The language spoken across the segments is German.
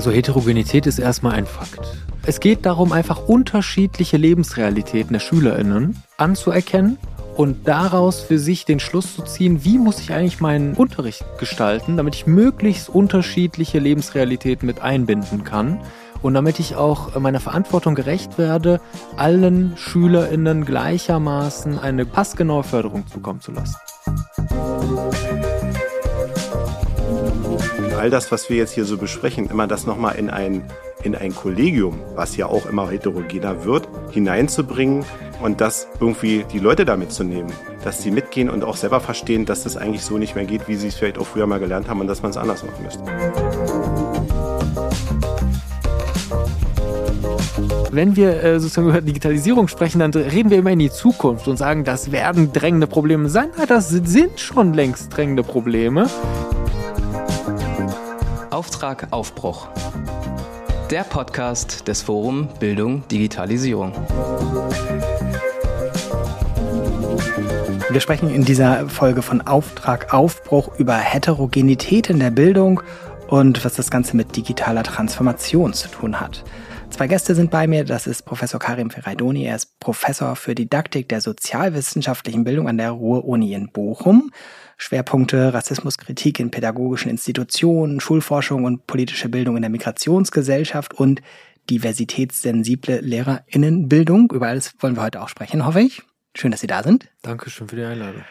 Also Heterogenität ist erstmal ein Fakt. Es geht darum, einfach unterschiedliche Lebensrealitäten der Schülerinnen anzuerkennen und daraus für sich den Schluss zu ziehen, wie muss ich eigentlich meinen Unterricht gestalten, damit ich möglichst unterschiedliche Lebensrealitäten mit einbinden kann und damit ich auch meiner Verantwortung gerecht werde, allen Schülerinnen gleichermaßen eine passgenaue Förderung zukommen zu lassen. All das, was wir jetzt hier so besprechen, immer das nochmal in ein, in ein Kollegium, was ja auch immer heterogener wird, hineinzubringen und das irgendwie die Leute damit zu nehmen, dass sie mitgehen und auch selber verstehen, dass das eigentlich so nicht mehr geht, wie sie es vielleicht auch früher mal gelernt haben und dass man es anders machen müsste. Wenn wir äh, sozusagen über Digitalisierung sprechen, dann reden wir immer in die Zukunft und sagen, das werden drängende Probleme sein. Ja, das sind schon längst drängende Probleme. Auftrag Aufbruch. Der Podcast des Forum Bildung Digitalisierung. Wir sprechen in dieser Folge von Auftrag Aufbruch über Heterogenität in der Bildung und was das Ganze mit digitaler Transformation zu tun hat. Zwei Gäste sind bei mir. Das ist Professor Karim Ferraidoni. Er ist Professor für Didaktik der sozialwissenschaftlichen Bildung an der Ruhr-Uni in Bochum. Schwerpunkte Rassismuskritik in pädagogischen Institutionen, Schulforschung und politische Bildung in der Migrationsgesellschaft und diversitätssensible Lehrerinnenbildung. Über alles wollen wir heute auch sprechen, hoffe ich. Schön, dass Sie da sind. Dankeschön für die Einladung.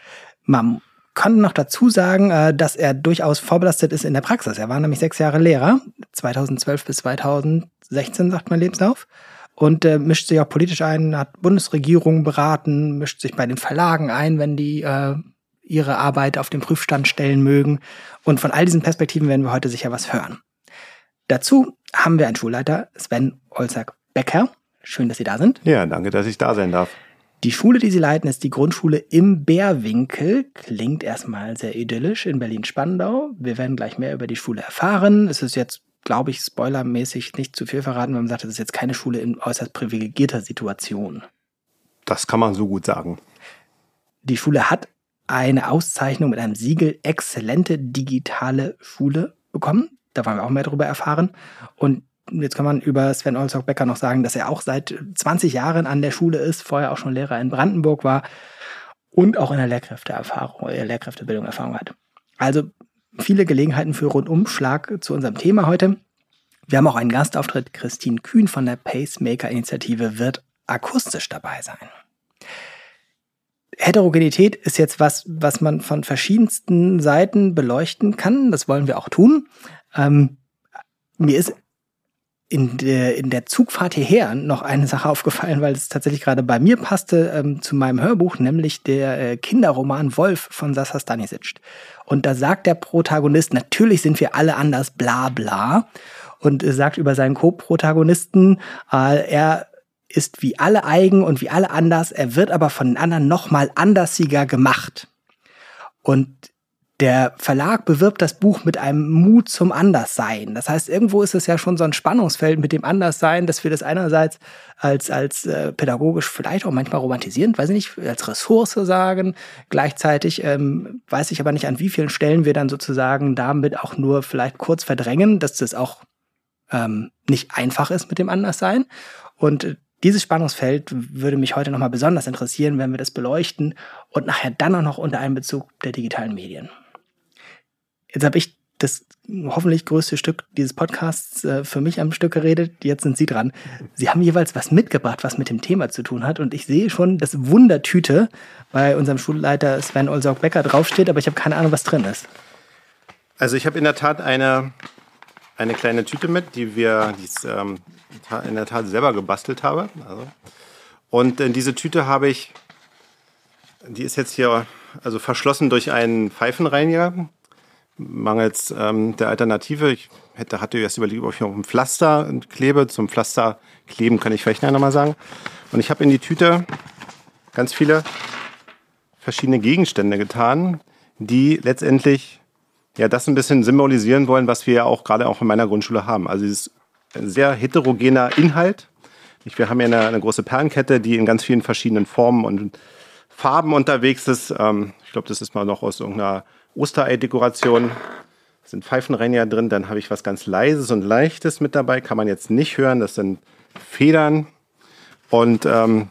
Man kann noch dazu sagen, äh, dass er durchaus vorbelastet ist in der Praxis. Er war nämlich sechs Jahre Lehrer, 2012 bis 2016, sagt mein Lebenslauf und äh, mischt sich auch politisch ein, hat Bundesregierungen beraten, mischt sich bei den Verlagen ein, wenn die äh, ihre Arbeit auf den Prüfstand stellen mögen. Und von all diesen Perspektiven werden wir heute sicher was hören. Dazu haben wir einen Schulleiter, Sven Olzak-Becker. Schön, dass Sie da sind. Ja, danke, dass ich da sein darf. Die Schule, die Sie leiten, ist die Grundschule im Bärwinkel. Klingt erstmal sehr idyllisch in Berlin-Spandau. Wir werden gleich mehr über die Schule erfahren. Es ist jetzt, glaube ich, spoilermäßig nicht zu viel verraten, wenn man sagt, es ist jetzt keine Schule in äußerst privilegierter Situation. Das kann man so gut sagen. Die Schule hat eine Auszeichnung mit einem Siegel Exzellente digitale Schule bekommen. Da wollen wir auch mehr darüber erfahren. Und jetzt kann man über Sven Olsok-Becker noch sagen, dass er auch seit 20 Jahren an der Schule ist, vorher auch schon Lehrer in Brandenburg war und auch in der Lehrkräfteerfahrung, äh, Lehrkräftebildung Erfahrung hat. Also viele Gelegenheiten für Rundumschlag zu unserem Thema heute. Wir haben auch einen Gastauftritt. Christine Kühn von der Pacemaker-Initiative wird akustisch dabei sein. Heterogenität ist jetzt was, was man von verschiedensten Seiten beleuchten kann. Das wollen wir auch tun. Ähm, mir ist in der, in der Zugfahrt hierher noch eine Sache aufgefallen, weil es tatsächlich gerade bei mir passte ähm, zu meinem Hörbuch, nämlich der äh, Kinderroman Wolf von Sasa Stanisic. Und da sagt der Protagonist, natürlich sind wir alle anders, bla bla. Und äh, sagt über seinen Co-Protagonisten, äh, er ist wie alle eigen und wie alle anders, er wird aber von den anderen nochmal andersiger gemacht. Und der Verlag bewirbt das Buch mit einem Mut zum Anderssein. Das heißt, irgendwo ist es ja schon so ein Spannungsfeld mit dem Anderssein, dass wir das einerseits als, als äh, pädagogisch vielleicht auch manchmal romantisierend, weiß ich nicht, als Ressource sagen. Gleichzeitig ähm, weiß ich aber nicht, an wie vielen Stellen wir dann sozusagen damit auch nur vielleicht kurz verdrängen, dass das auch ähm, nicht einfach ist mit dem Anderssein. Und dieses Spannungsfeld würde mich heute nochmal besonders interessieren, wenn wir das beleuchten und nachher dann auch noch unter Einbezug der digitalen Medien. Jetzt habe ich das hoffentlich größte Stück dieses Podcasts äh, für mich am Stück geredet. Jetzt sind Sie dran. Sie haben jeweils was mitgebracht, was mit dem Thema zu tun hat. Und ich sehe schon, dass Wundertüte bei unserem Schulleiter Sven Olsaug-Becker draufsteht, aber ich habe keine Ahnung, was drin ist. Also ich habe in der Tat eine, eine kleine Tüte mit, die wir die ist, ähm, in der Tat selber gebastelt habe. Also. Und in diese Tüte habe ich, die ist jetzt hier also verschlossen durch einen Pfeifenreiniger mangels ähm, der Alternative. Ich hätte, hatte erst überlegt, ob ich noch ein Pflaster klebe. Zum Pflaster kleben kann ich vielleicht noch mal sagen. Und ich habe in die Tüte ganz viele verschiedene Gegenstände getan, die letztendlich ja das ein bisschen symbolisieren wollen, was wir ja auch gerade auch in meiner Grundschule haben. Also dieses sehr heterogener Inhalt. Wir haben ja eine, eine große Perlenkette, die in ganz vielen verschiedenen Formen und Farben unterwegs ist. Ähm, ich glaube, das ist mal noch aus irgendeiner Osterei-Dekoration. sind Pfeifenreiniger drin, dann habe ich was ganz Leises und Leichtes mit dabei, kann man jetzt nicht hören, das sind Federn. Und ähm,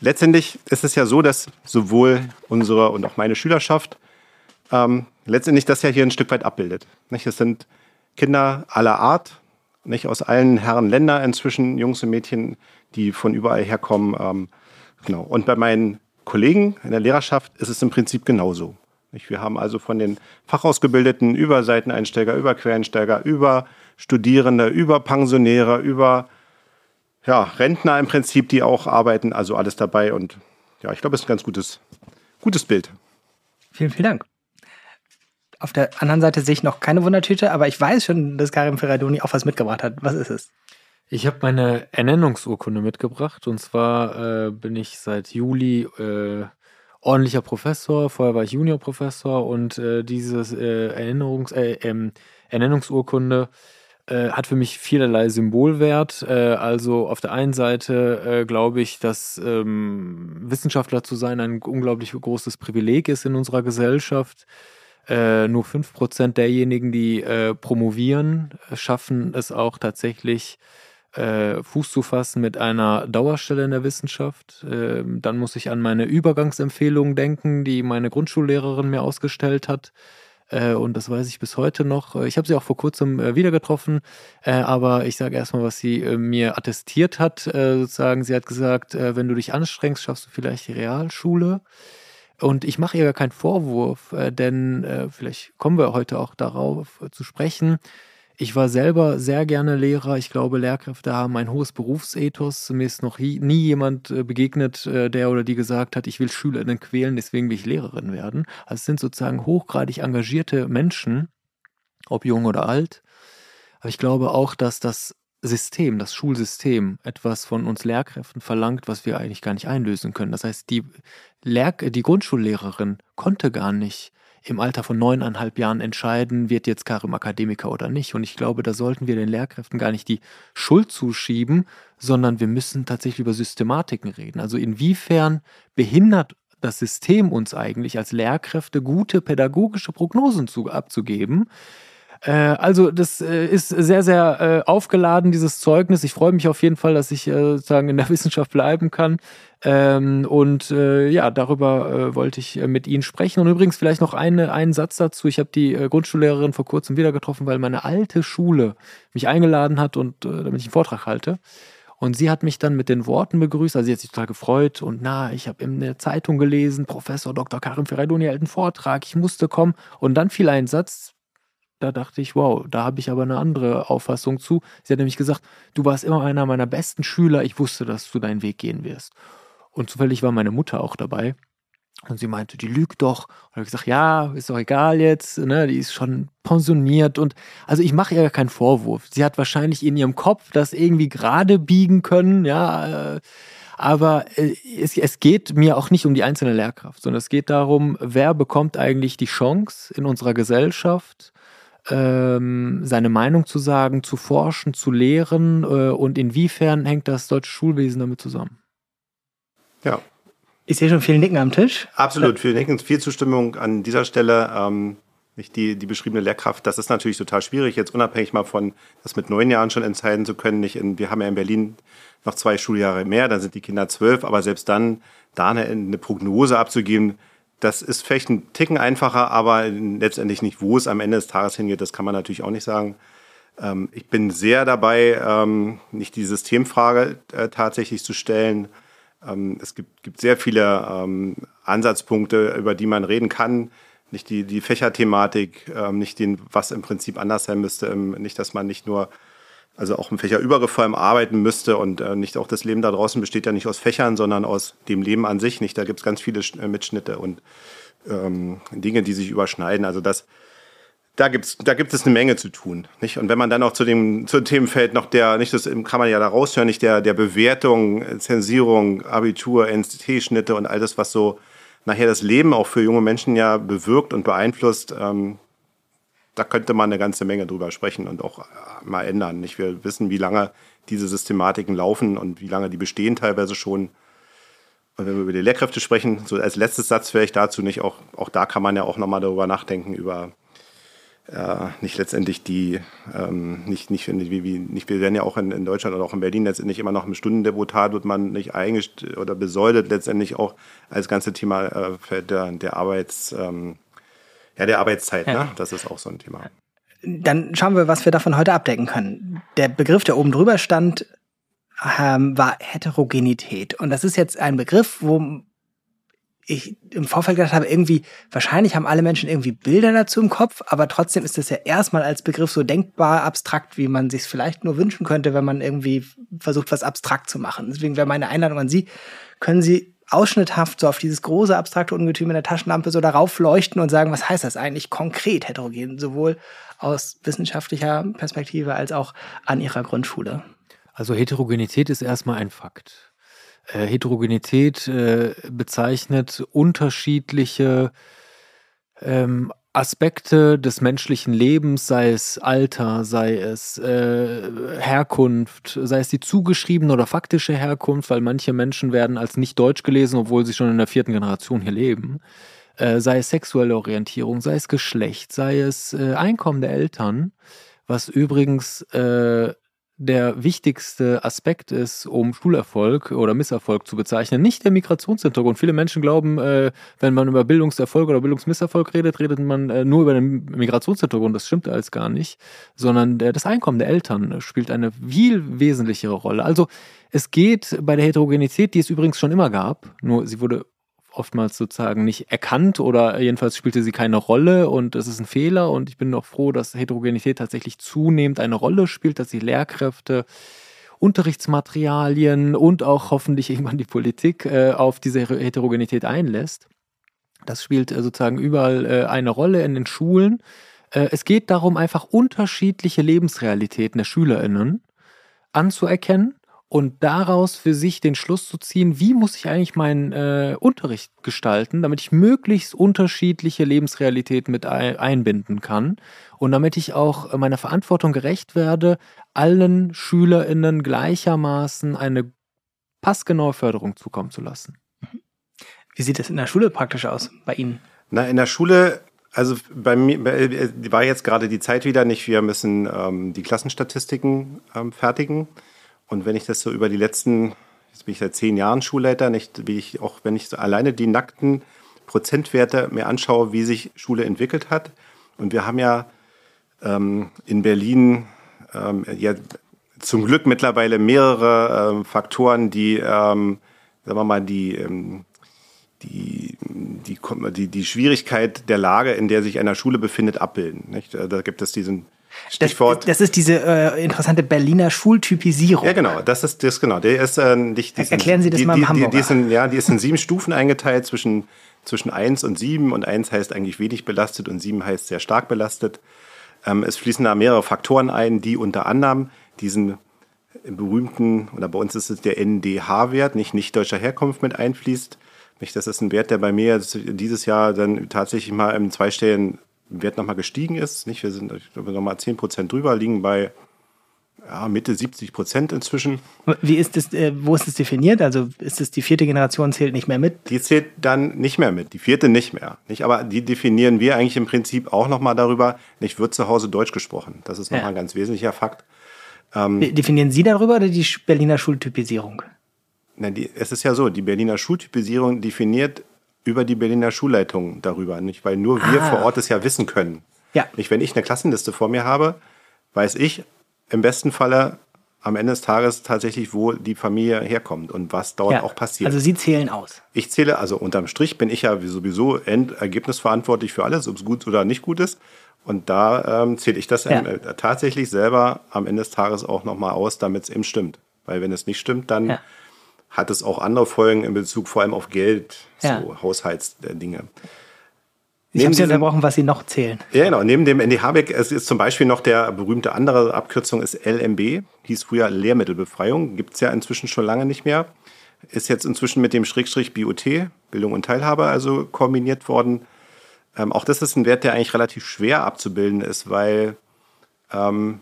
letztendlich ist es ja so, dass sowohl unsere und auch meine Schülerschaft ähm, letztendlich das ja hier ein Stück weit abbildet. Nicht? Es sind Kinder aller Art, nicht aus allen Herren Länder inzwischen, Jungs und Mädchen, die von überall herkommen. Ähm, genau. Und bei meinen Kollegen in der Lehrerschaft ist es im Prinzip genauso. Wir haben also von den Fachausgebildeten über Seiteneinsteiger, über Quereinsteiger, über Studierende, über Pensionäre, über ja, Rentner im Prinzip, die auch arbeiten, also alles dabei. Und ja, ich glaube, es ist ein ganz gutes, gutes Bild. Vielen, vielen Dank. Auf der anderen Seite sehe ich noch keine Wundertüte, aber ich weiß schon, dass Karim Ferradoni auch was mitgebracht hat. Was ist es? Ich habe meine Ernennungsurkunde mitgebracht und zwar äh, bin ich seit Juli äh, ordentlicher Professor. Vorher war ich Juniorprofessor und äh, diese äh, äh, ähm, Ernennungsurkunde äh, hat für mich vielerlei Symbolwert. Also auf der einen Seite glaube ich, dass ähm, Wissenschaftler zu sein ein unglaublich großes Privileg ist in unserer Gesellschaft. Äh, nur 5% derjenigen, die äh, promovieren, schaffen es auch tatsächlich, äh, Fuß zu fassen mit einer Dauerstelle in der Wissenschaft. Ähm, dann muss ich an meine Übergangsempfehlungen denken, die meine Grundschullehrerin mir ausgestellt hat. Äh, und das weiß ich bis heute noch. Ich habe sie auch vor kurzem äh, wieder getroffen, äh, aber ich sage erstmal, was sie äh, mir attestiert hat. Äh, sozusagen, sie hat gesagt, äh, wenn du dich anstrengst, schaffst du vielleicht die Realschule. Und ich mache ihr gar keinen Vorwurf, denn vielleicht kommen wir heute auch darauf zu sprechen. Ich war selber sehr gerne Lehrer. Ich glaube, Lehrkräfte haben ein hohes Berufsethos. Mir ist noch nie jemand äh, begegnet, äh, der oder die gesagt hat, ich will Schülerinnen quälen, deswegen will ich Lehrerin werden. Also es sind sozusagen hochgradig engagierte Menschen, ob jung oder alt. Aber ich glaube auch, dass das System, das Schulsystem etwas von uns Lehrkräften verlangt, was wir eigentlich gar nicht einlösen können. Das heißt, die, Lehr die Grundschullehrerin konnte gar nicht im Alter von neuneinhalb Jahren entscheiden, wird jetzt Karim Akademiker oder nicht. Und ich glaube, da sollten wir den Lehrkräften gar nicht die Schuld zuschieben, sondern wir müssen tatsächlich über Systematiken reden. Also inwiefern behindert das System uns eigentlich als Lehrkräfte gute pädagogische Prognosen zu, abzugeben, äh, also das äh, ist sehr, sehr äh, aufgeladen, dieses Zeugnis. Ich freue mich auf jeden Fall, dass ich sozusagen in der Wissenschaft bleiben kann. Ähm, und ja, darüber wollte ich mit Ihnen sprechen. Und übrigens vielleicht noch eine, einen Satz dazu. Ich habe die Grundschullehrerin vor kurzem wieder getroffen, weil meine alte Schule mich eingeladen hat und damit ich einen Vortrag halte. Und sie hat mich dann mit den Worten begrüßt, also sie hat sich total gefreut und na, ich habe in der Zeitung gelesen, Professor Dr. Karim Ferraidoni hält einen Vortrag, ich musste kommen. Und dann fiel ein Satz, da dachte ich, wow, da habe ich aber eine andere Auffassung zu. Sie hat nämlich gesagt, du warst immer einer meiner besten Schüler, ich wusste, dass du deinen Weg gehen wirst. Und zufällig war meine Mutter auch dabei. Und sie meinte, die lügt doch. Und ich habe gesagt, ja, ist doch egal jetzt, ne? die ist schon pensioniert. Und also ich mache ihr keinen Vorwurf. Sie hat wahrscheinlich in ihrem Kopf das irgendwie gerade biegen können, ja. Äh, aber äh, es, es geht mir auch nicht um die einzelne Lehrkraft, sondern es geht darum, wer bekommt eigentlich die Chance in unserer Gesellschaft, ähm, seine Meinung zu sagen, zu forschen, zu lehren äh, und inwiefern hängt das deutsche Schulwesen damit zusammen? Ja. Ich sehe schon viel Nicken am Tisch. Absolut, viel Nicken, viel Zustimmung an dieser Stelle. Ähm, nicht die, die beschriebene Lehrkraft, das ist natürlich total schwierig, jetzt unabhängig mal von, das mit neun Jahren schon entscheiden zu können. Nicht in, wir haben ja in Berlin noch zwei Schuljahre mehr, dann sind die Kinder zwölf, aber selbst dann, da eine, eine Prognose abzugeben, das ist vielleicht ein Ticken einfacher, aber letztendlich nicht, wo es am Ende des Tages hingeht, das kann man natürlich auch nicht sagen. Ähm, ich bin sehr dabei, ähm, nicht die Systemfrage äh, tatsächlich zu stellen. Ähm, es gibt, gibt sehr viele ähm, Ansatzpunkte, über die man reden kann. Nicht die, die Fächerthematik, ähm, nicht den, was im Prinzip anders sein müsste, ähm, nicht, dass man nicht nur also auch im Fächerübergefallen arbeiten müsste und äh, nicht auch das Leben da draußen besteht ja nicht aus Fächern, sondern aus dem Leben an sich nicht. Da gibt es ganz viele äh, Mitschnitte und ähm, Dinge, die sich überschneiden. Also das, da gibt's, da gibt es eine Menge zu tun, nicht? Und wenn man dann auch zu dem, zu dem Themenfeld noch der, nicht das kann man ja da raushören, nicht der, der Bewertung, Zensierung, Abitur, NCT-Schnitte und all das, was so nachher das Leben auch für junge Menschen ja bewirkt und beeinflusst, ähm, da könnte man eine ganze Menge drüber sprechen und auch äh, mal ändern. Nicht? Wir wissen, wie lange diese Systematiken laufen und wie lange die bestehen teilweise schon. Und wenn wir über die Lehrkräfte sprechen, so als letztes Satz vielleicht dazu nicht, auch, auch da kann man ja auch nochmal darüber nachdenken, über äh, nicht letztendlich die, ähm, nicht, nicht, wie, wie, nicht, wir werden ja auch in, in Deutschland oder auch in Berlin letztendlich immer noch im Stundendeputat wird man nicht eingestellt oder besäudet letztendlich auch als ganze Thema äh, der, der Arbeits, ähm, ja, der Arbeitszeit, ja. ne? Das ist auch so ein Thema. Dann schauen wir, was wir davon heute abdecken können. Der Begriff, der oben drüber stand, ähm, war Heterogenität. Und das ist jetzt ein Begriff, wo ich im Vorfeld gedacht habe, irgendwie, wahrscheinlich haben alle Menschen irgendwie Bilder dazu im Kopf, aber trotzdem ist das ja erstmal als Begriff so denkbar abstrakt, wie man sich vielleicht nur wünschen könnte, wenn man irgendwie versucht, was abstrakt zu machen. Deswegen wäre meine Einladung an Sie, können Sie ausschnitthaft so auf dieses große abstrakte Ungetüm in der Taschenlampe so darauf leuchten und sagen, was heißt das eigentlich konkret heterogen, sowohl aus wissenschaftlicher Perspektive als auch an Ihrer Grundschule? Also Heterogenität ist erstmal ein Fakt. Äh, Heterogenität äh, bezeichnet unterschiedliche ähm, Aspekte des menschlichen Lebens, sei es Alter, sei es äh, Herkunft, sei es die zugeschriebene oder faktische Herkunft, weil manche Menschen werden als nicht deutsch gelesen, obwohl sie schon in der vierten Generation hier leben, äh, sei es sexuelle Orientierung, sei es Geschlecht, sei es äh, Einkommen der Eltern, was übrigens äh, der wichtigste Aspekt ist, um Schulerfolg oder Misserfolg zu bezeichnen, nicht der Migrationshintergrund. Viele Menschen glauben, äh, wenn man über Bildungserfolg oder Bildungsmisserfolg redet, redet man äh, nur über den Migrationshintergrund. Das stimmt alles gar nicht, sondern der, das Einkommen der Eltern spielt eine viel wesentlichere Rolle. Also es geht bei der Heterogenität, die es übrigens schon immer gab, nur sie wurde oftmals sozusagen nicht erkannt oder jedenfalls spielte sie keine Rolle und es ist ein Fehler und ich bin auch froh, dass Heterogenität tatsächlich zunehmend eine Rolle spielt, dass sich Lehrkräfte Unterrichtsmaterialien und auch hoffentlich irgendwann die Politik äh, auf diese Heterogenität einlässt. Das spielt äh, sozusagen überall äh, eine Rolle in den Schulen. Äh, es geht darum, einfach unterschiedliche Lebensrealitäten der SchülerInnen anzuerkennen und daraus für sich den Schluss zu ziehen, wie muss ich eigentlich meinen äh, Unterricht gestalten, damit ich möglichst unterschiedliche Lebensrealitäten mit einbinden kann und damit ich auch meiner Verantwortung gerecht werde, allen Schülerinnen gleichermaßen eine passgenaue Förderung zukommen zu lassen. Wie sieht das in der Schule praktisch aus bei Ihnen? Na, in der Schule also bei mir bei, war jetzt gerade die Zeit wieder nicht. Wir müssen ähm, die Klassenstatistiken ähm, fertigen. Und wenn ich das so über die letzten, jetzt bin ich seit zehn Jahren Schulleiter, nicht, wie ich auch, wenn ich so alleine die nackten Prozentwerte mir anschaue, wie sich Schule entwickelt hat. Und wir haben ja ähm, in Berlin ähm, ja zum Glück mittlerweile mehrere ähm, Faktoren, die, ähm, sagen wir mal, die, ähm, die, die, die, die Schwierigkeit der Lage, in der sich eine Schule befindet, abbilden. Nicht? Da gibt es diesen Stichwort. Das, das ist diese äh, interessante Berliner Schultypisierung. Ja, genau. Das ist das genau. Der ist äh, nicht. Diesen, Erklären Sie das die, mal im Hamburger. Die, die, ist in, ja, die ist in sieben Stufen eingeteilt zwischen zwischen 1 und 7 und 1 heißt eigentlich wenig belastet und 7 heißt sehr stark belastet. Ähm, es fließen da mehrere Faktoren ein, die unter anderem diesen berühmten, oder bei uns ist es der NDH-Wert, nicht nicht deutscher Herkunft mit einfließt. Nicht, das ist ein Wert, der bei mir dieses Jahr dann tatsächlich mal im zweistelligen Wert nochmal gestiegen ist. Nicht? Wir sind nochmal 10 Prozent drüber, liegen bei ja, Mitte 70 Prozent inzwischen. Wie ist das, äh, wo ist das definiert? Also ist es die vierte Generation zählt nicht mehr mit? Die zählt dann nicht mehr mit, die vierte nicht mehr. Nicht? Aber die definieren wir eigentlich im Prinzip auch nochmal darüber, nicht wird zu Hause Deutsch gesprochen. Das ist nochmal ja. ein ganz wesentlicher Fakt. Ähm, definieren Sie darüber oder die Berliner Schultypisierung? Na, die, es ist ja so, die Berliner Schultypisierung definiert über die Berliner Schulleitung darüber, nicht? Weil nur wir ah. vor Ort es ja wissen können. Ja. Nicht, wenn ich eine Klassenliste vor mir habe, weiß ich im besten Falle am Ende des Tages tatsächlich, wo die Familie herkommt und was dort ja. auch passiert. Also Sie zählen aus. Ich zähle, also unterm Strich bin ich ja sowieso ergebnisverantwortlich für alles, ob es gut oder nicht gut ist. Und da ähm, zähle ich das ja. äh, tatsächlich selber am Ende des Tages auch nochmal aus, damit es eben stimmt. Weil wenn es nicht stimmt, dann ja hat es auch andere Folgen in Bezug vor allem auf Geld, ja. so Haushaltsdinge. Ich habe Sie unterbrochen, was Sie noch zählen. Ja, genau. Neben dem NDH-Weg es ist zum Beispiel noch der berühmte andere Abkürzung ist LMB, hieß früher Lehrmittelbefreiung, gibt es ja inzwischen schon lange nicht mehr. Ist jetzt inzwischen mit dem Schrägstrich BOT, Bildung und Teilhabe, also kombiniert worden. Ähm, auch das ist ein Wert, der eigentlich relativ schwer abzubilden ist, weil ähm,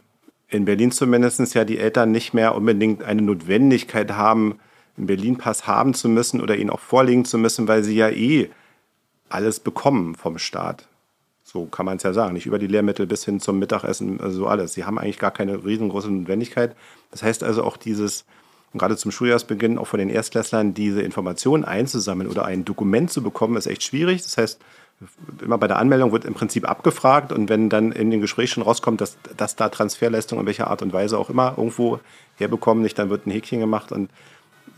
in Berlin zumindest ja die Eltern nicht mehr unbedingt eine Notwendigkeit haben, einen Berlin-Pass haben zu müssen oder ihn auch vorlegen zu müssen, weil sie ja eh alles bekommen vom Staat. So kann man es ja sagen. Nicht über die Lehrmittel bis hin zum Mittagessen, also so alles. Sie haben eigentlich gar keine riesengroße Notwendigkeit. Das heißt also auch dieses, gerade zum Schuljahrsbeginn, auch von den Erstklässlern, diese Informationen einzusammeln oder ein Dokument zu bekommen, ist echt schwierig. Das heißt, immer bei der Anmeldung wird im Prinzip abgefragt und wenn dann in den Gesprächen schon rauskommt, dass, dass da Transferleistungen in welcher Art und Weise auch immer irgendwo herbekommen, nicht, dann wird ein Häkchen gemacht und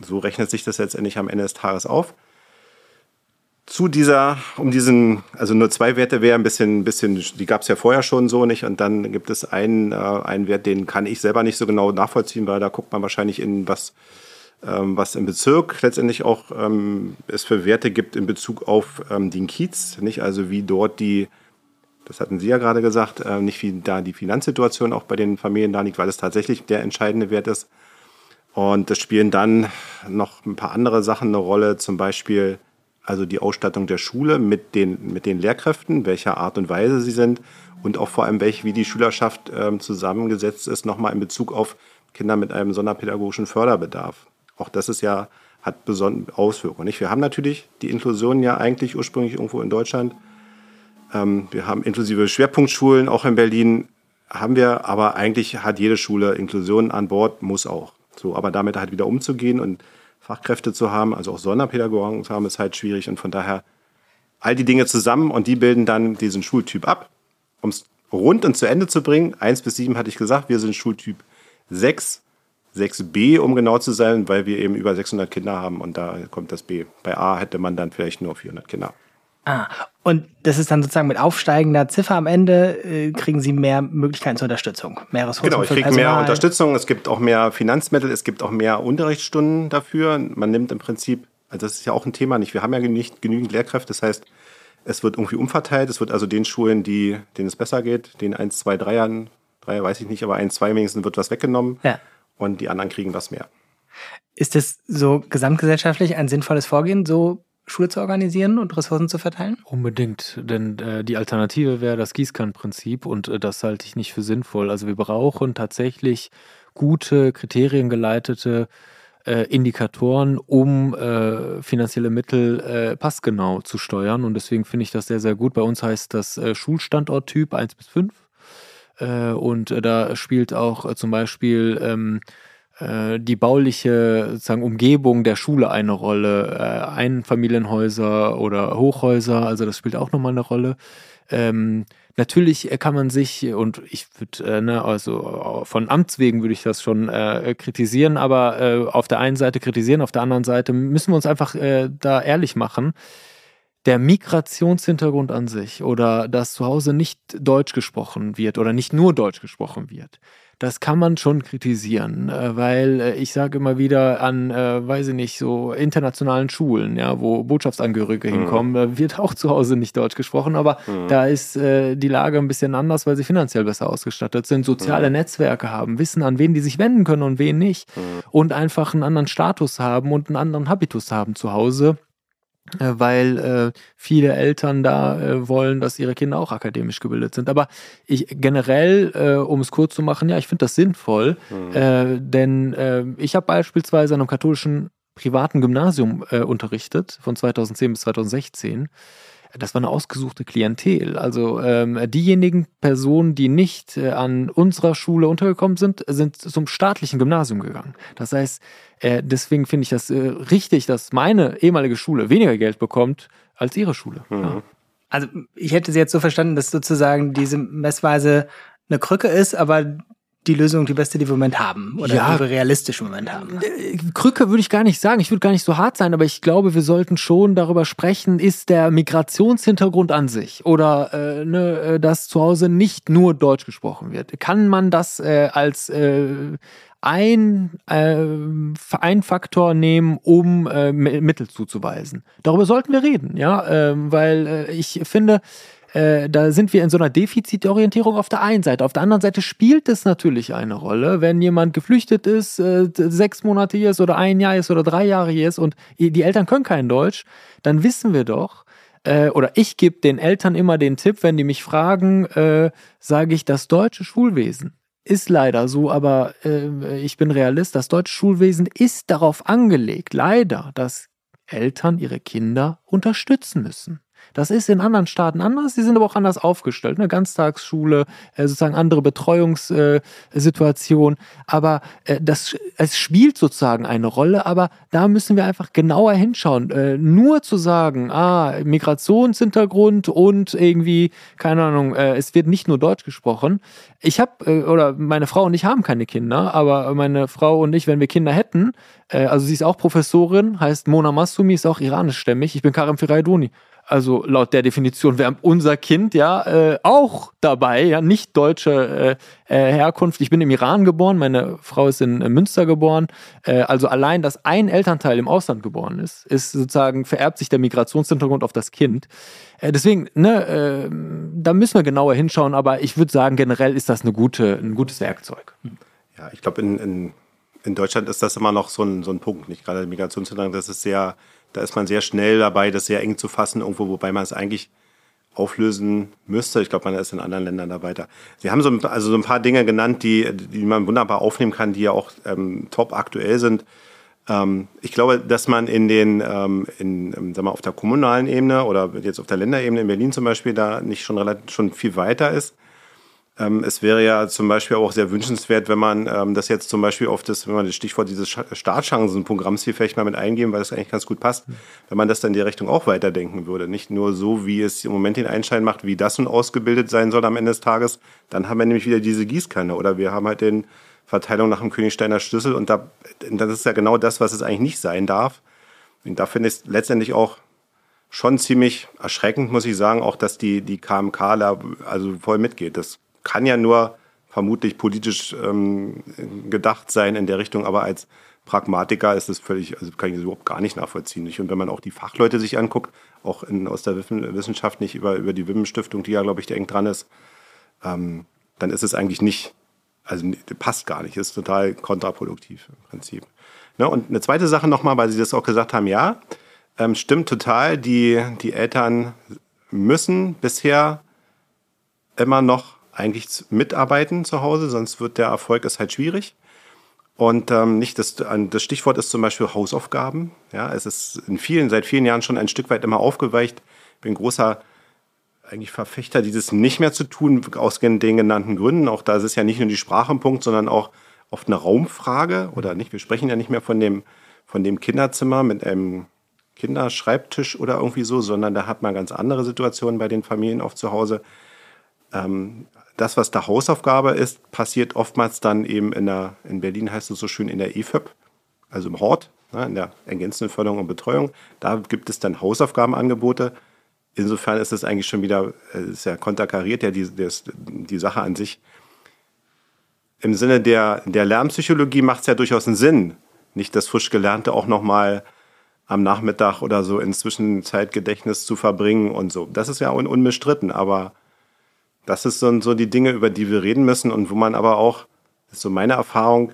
so rechnet sich das letztendlich am Ende des Tages auf. Zu dieser, um diesen, also nur zwei Werte wäre ein bisschen, bisschen die gab es ja vorher schon so nicht. Und dann gibt es einen, äh, einen Wert, den kann ich selber nicht so genau nachvollziehen, weil da guckt man wahrscheinlich in was, ähm, was im Bezirk letztendlich auch ähm, es für Werte gibt in Bezug auf ähm, den Kiez, nicht? Also wie dort die, das hatten Sie ja gerade gesagt, äh, nicht wie da die Finanzsituation auch bei den Familien da liegt, weil es tatsächlich der entscheidende Wert ist. Und das spielen dann noch ein paar andere Sachen eine Rolle, zum Beispiel also die Ausstattung der Schule mit den, mit den Lehrkräften, welcher Art und Weise sie sind und auch vor allem, welch, wie die Schülerschaft ähm, zusammengesetzt ist, nochmal in Bezug auf Kinder mit einem sonderpädagogischen Förderbedarf. Auch das ist ja, hat besondere Auswirkungen. Nicht? Wir haben natürlich die Inklusion ja eigentlich ursprünglich irgendwo in Deutschland. Ähm, wir haben inklusive Schwerpunktschulen, auch in Berlin haben wir, aber eigentlich hat jede Schule Inklusion an Bord, muss auch. So, aber damit halt wieder umzugehen und Fachkräfte zu haben, also auch Sonderpädagogen zu haben, ist halt schwierig. Und von daher all die Dinge zusammen und die bilden dann diesen Schultyp ab. Um es rund und zu Ende zu bringen, 1 bis 7 hatte ich gesagt, wir sind Schultyp 6, 6b, um genau zu sein, weil wir eben über 600 Kinder haben und da kommt das B. Bei A hätte man dann vielleicht nur 400 Kinder. Ah, und das ist dann sozusagen mit aufsteigender Ziffer am Ende, äh, kriegen Sie mehr Möglichkeiten zur Unterstützung, mehr Ressourcen Genau, ich kriege mehr Unterstützung, es gibt auch mehr Finanzmittel, es gibt auch mehr Unterrichtsstunden dafür. Man nimmt im Prinzip, also das ist ja auch ein Thema nicht, wir haben ja nicht genügend Lehrkräfte, das heißt, es wird irgendwie umverteilt, es wird also den Schulen, die, denen es besser geht, den 1, 2, 3 Jahren, 3 weiß ich nicht, aber 1, 2 wenigstens wird was weggenommen ja. und die anderen kriegen was mehr. Ist das so gesamtgesellschaftlich ein sinnvolles Vorgehen, so Schule zu organisieren und Ressourcen zu verteilen? Unbedingt, denn äh, die Alternative wäre das Gießkannenprinzip und äh, das halte ich nicht für sinnvoll. Also wir brauchen tatsächlich gute, kriteriengeleitete äh, Indikatoren, um äh, finanzielle Mittel äh, passgenau zu steuern und deswegen finde ich das sehr, sehr gut. Bei uns heißt das äh, Schulstandorttyp 1 bis 5 und da spielt auch zum Beispiel ähm, äh, die bauliche sozusagen Umgebung der Schule eine Rolle. Äh, Einfamilienhäuser oder Hochhäuser, also das spielt auch nochmal eine Rolle. Ähm, natürlich kann man sich, und ich würde, äh, ne, also von Amts wegen würde ich das schon äh, kritisieren, aber äh, auf der einen Seite kritisieren, auf der anderen Seite müssen wir uns einfach äh, da ehrlich machen. Der Migrationshintergrund an sich oder dass zu Hause nicht Deutsch gesprochen wird oder nicht nur Deutsch gesprochen wird, das kann man schon kritisieren, äh, weil äh, ich sage immer wieder an, äh, weiß ich nicht, so internationalen Schulen, ja, wo Botschaftsangehörige mhm. hinkommen, wird auch zu Hause nicht Deutsch gesprochen, aber mhm. da ist die Lage ein bisschen anders, weil sie finanziell besser ausgestattet sind, soziale mhm. Netzwerke haben, wissen, an wen die sich wenden können und wen nicht mhm. und einfach einen anderen Status haben und einen anderen Habitus haben zu Hause weil äh, viele Eltern da äh, wollen, dass ihre Kinder auch akademisch gebildet sind. Aber ich generell, äh, um es kurz zu machen, ja, ich finde das sinnvoll, mhm. äh, denn äh, ich habe beispielsweise an einem katholischen privaten Gymnasium äh, unterrichtet von 2010 bis 2016 das war eine ausgesuchte Klientel. Also ähm, diejenigen Personen, die nicht äh, an unserer Schule untergekommen sind, sind zum staatlichen Gymnasium gegangen. Das heißt, äh, deswegen finde ich das äh, richtig, dass meine ehemalige Schule weniger Geld bekommt als ihre Schule. Mhm. Ja. Also ich hätte sie jetzt so verstanden, dass sozusagen diese Messweise eine Krücke ist, aber die Lösung die beste, die wir im Moment haben oder ja, die wir realistisch im Moment haben. Äh, Krücke würde ich gar nicht sagen. Ich würde gar nicht so hart sein, aber ich glaube, wir sollten schon darüber sprechen, ist der Migrationshintergrund an sich oder äh, ne, äh, dass zu Hause nicht nur Deutsch gesprochen wird. Kann man das äh, als äh, ein, äh, ein Faktor nehmen, um äh, Mittel zuzuweisen. Darüber sollten wir reden, ja, äh, weil äh, ich finde, äh, da sind wir in so einer Defizitorientierung auf der einen Seite. Auf der anderen Seite spielt es natürlich eine Rolle, wenn jemand geflüchtet ist, äh, sechs Monate hier ist oder ein Jahr ist oder drei Jahre hier ist und die Eltern können kein Deutsch, dann wissen wir doch, äh, oder ich gebe den Eltern immer den Tipp, wenn die mich fragen, äh, sage ich, das deutsche Schulwesen ist leider so, aber äh, ich bin Realist, das deutsche Schulwesen ist darauf angelegt, leider, dass Eltern ihre Kinder unterstützen müssen. Das ist in anderen Staaten anders, die sind aber auch anders aufgestellt. Eine Ganztagsschule, äh, sozusagen andere Betreuungssituation. aber äh, das, es spielt sozusagen eine Rolle, aber da müssen wir einfach genauer hinschauen. Äh, nur zu sagen, ah, Migrationshintergrund und irgendwie, keine Ahnung, es wird nicht nur Deutsch gesprochen. Ich habe, oder meine Frau und ich haben keine Kinder, aber meine Frau und ich, wenn wir Kinder hätten, also sie ist auch Professorin, heißt Mona Masumi, ist auch iranischstämmig. Ich bin Karim Firaidoni also laut der Definition wäre unser Kind ja äh, auch dabei, ja, nicht deutsche äh, äh, Herkunft. Ich bin im Iran geboren, meine Frau ist in äh, Münster geboren. Äh, also allein, dass ein Elternteil im Ausland geboren ist, ist sozusagen, vererbt sich der Migrationshintergrund auf das Kind. Äh, deswegen, ne, äh, da müssen wir genauer hinschauen, aber ich würde sagen, generell ist das eine gute, ein gutes Werkzeug. Ja, ich glaube, in, in, in Deutschland ist das immer noch so ein, so ein Punkt, nicht gerade der Migrationshintergrund, das ist sehr da ist man sehr schnell dabei, das sehr eng zu fassen, irgendwo, wobei man es eigentlich auflösen müsste. Ich glaube, man ist in anderen Ländern da weiter. Sie haben so, also so ein paar Dinge genannt, die, die man wunderbar aufnehmen kann, die ja auch ähm, top aktuell sind. Ähm, ich glaube, dass man in den, ähm, in, ähm, sagen wir, auf der kommunalen Ebene oder jetzt auf der Länderebene in Berlin zum Beispiel da nicht schon relativ schon viel weiter ist. Ähm, es wäre ja zum Beispiel auch sehr wünschenswert, wenn man ähm, das jetzt zum Beispiel auf das, wenn man das Stichwort dieses Startchancenprogramms hier vielleicht mal mit eingeben, weil das eigentlich ganz gut passt, wenn man das dann in die Richtung auch weiterdenken würde. Nicht nur so, wie es im Moment den Einschein macht, wie das nun ausgebildet sein soll am Ende des Tages. Dann haben wir nämlich wieder diese Gießkanne oder wir haben halt den Verteilung nach dem Königsteiner Schlüssel und da, das ist ja genau das, was es eigentlich nicht sein darf. Und da finde ich es letztendlich auch schon ziemlich erschreckend, muss ich sagen, auch dass die, die KMK da also voll mitgeht. Das kann ja nur vermutlich politisch ähm, gedacht sein in der Richtung, aber als Pragmatiker ist das völlig, also kann ich das überhaupt gar nicht nachvollziehen. Und wenn man auch die Fachleute sich anguckt, auch in, aus der Wissenschaft nicht über, über die WIM-Stiftung, die ja, glaube ich, der eng dran ist, ähm, dann ist es eigentlich nicht, also passt gar nicht, ist total kontraproduktiv im Prinzip. Ne? Und eine zweite Sache nochmal, weil Sie das auch gesagt haben, ja, ähm, stimmt total, die, die Eltern müssen bisher immer noch eigentlich mitarbeiten zu Hause, sonst wird der Erfolg ist halt schwierig. Und ähm, nicht das, das Stichwort ist zum Beispiel Hausaufgaben. Ja, es ist in vielen, seit vielen Jahren schon ein Stück weit immer aufgeweicht. Ich bin großer eigentlich Verfechter, dieses nicht mehr zu tun, aus den genannten Gründen. Auch da ist es ja nicht nur die Sprache im Punkt, sondern auch oft eine Raumfrage oder nicht. Wir sprechen ja nicht mehr von dem, von dem Kinderzimmer mit einem Kinderschreibtisch oder irgendwie so, sondern da hat man ganz andere Situationen bei den Familien oft zu Hause. Ähm, das, was da Hausaufgabe ist, passiert oftmals dann eben in der, in Berlin heißt es so schön in der EFÖP, also im Hort, ne, in der ergänzenden Förderung und Betreuung. Da gibt es dann Hausaufgabenangebote. Insofern ist es eigentlich schon wieder, äh, ist ja konterkariert ja die, die, die Sache an sich. Im Sinne der, der Lernpsychologie macht es ja durchaus einen Sinn, nicht das frisch Gelernte auch nochmal am Nachmittag oder so ins Zwischenzeitgedächtnis zu verbringen und so. Das ist ja un unbestritten, aber das ist so, so die Dinge, über die wir reden müssen und wo man aber auch, das ist so meine Erfahrung,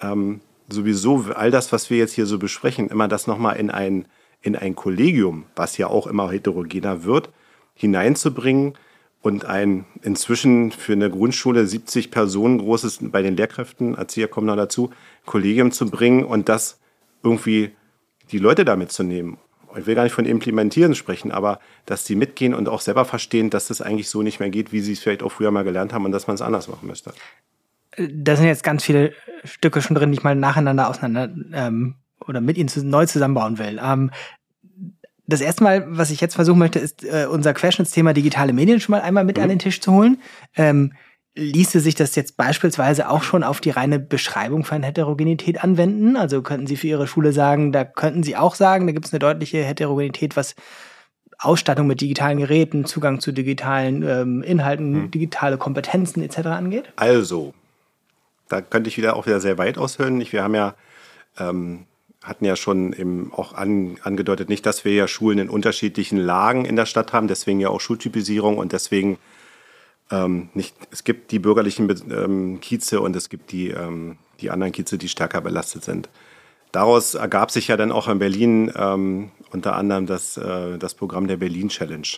ähm, sowieso all das, was wir jetzt hier so besprechen, immer das nochmal in ein, in ein Kollegium, was ja auch immer heterogener wird, hineinzubringen und ein inzwischen für eine Grundschule 70 Personen großes, bei den Lehrkräften, Erzieher kommen noch dazu, Kollegium zu bringen und das irgendwie die Leute damit zu nehmen ich will gar nicht von Implementieren sprechen, aber dass sie mitgehen und auch selber verstehen, dass das eigentlich so nicht mehr geht, wie sie es vielleicht auch früher mal gelernt haben und dass man es anders machen müsste. Da sind jetzt ganz viele Stücke schon drin, die ich mal nacheinander auseinander ähm, oder mit ihnen neu zusammenbauen will. Ähm, das erste Mal, was ich jetzt versuchen möchte, ist äh, unser Querschnittsthema digitale Medien schon mal einmal mit mhm. an den Tisch zu holen. Ähm, Ließe sich das jetzt beispielsweise auch schon auf die reine Beschreibung von Heterogenität anwenden? Also könnten Sie für Ihre Schule sagen, da könnten Sie auch sagen, da gibt es eine deutliche Heterogenität, was Ausstattung mit digitalen Geräten, Zugang zu digitalen ähm, Inhalten, hm. digitale Kompetenzen etc. angeht? Also, da könnte ich wieder auch wieder sehr weit aushören. Wir haben ja ähm, hatten ja schon eben auch an, angedeutet, nicht, dass wir ja Schulen in unterschiedlichen Lagen in der Stadt haben, deswegen ja auch Schultypisierung und deswegen ähm, nicht, es gibt die bürgerlichen ähm, Kieze und es gibt die, ähm, die anderen Kieze, die stärker belastet sind. Daraus ergab sich ja dann auch in Berlin ähm, unter anderem das, äh, das Programm der Berlin Challenge.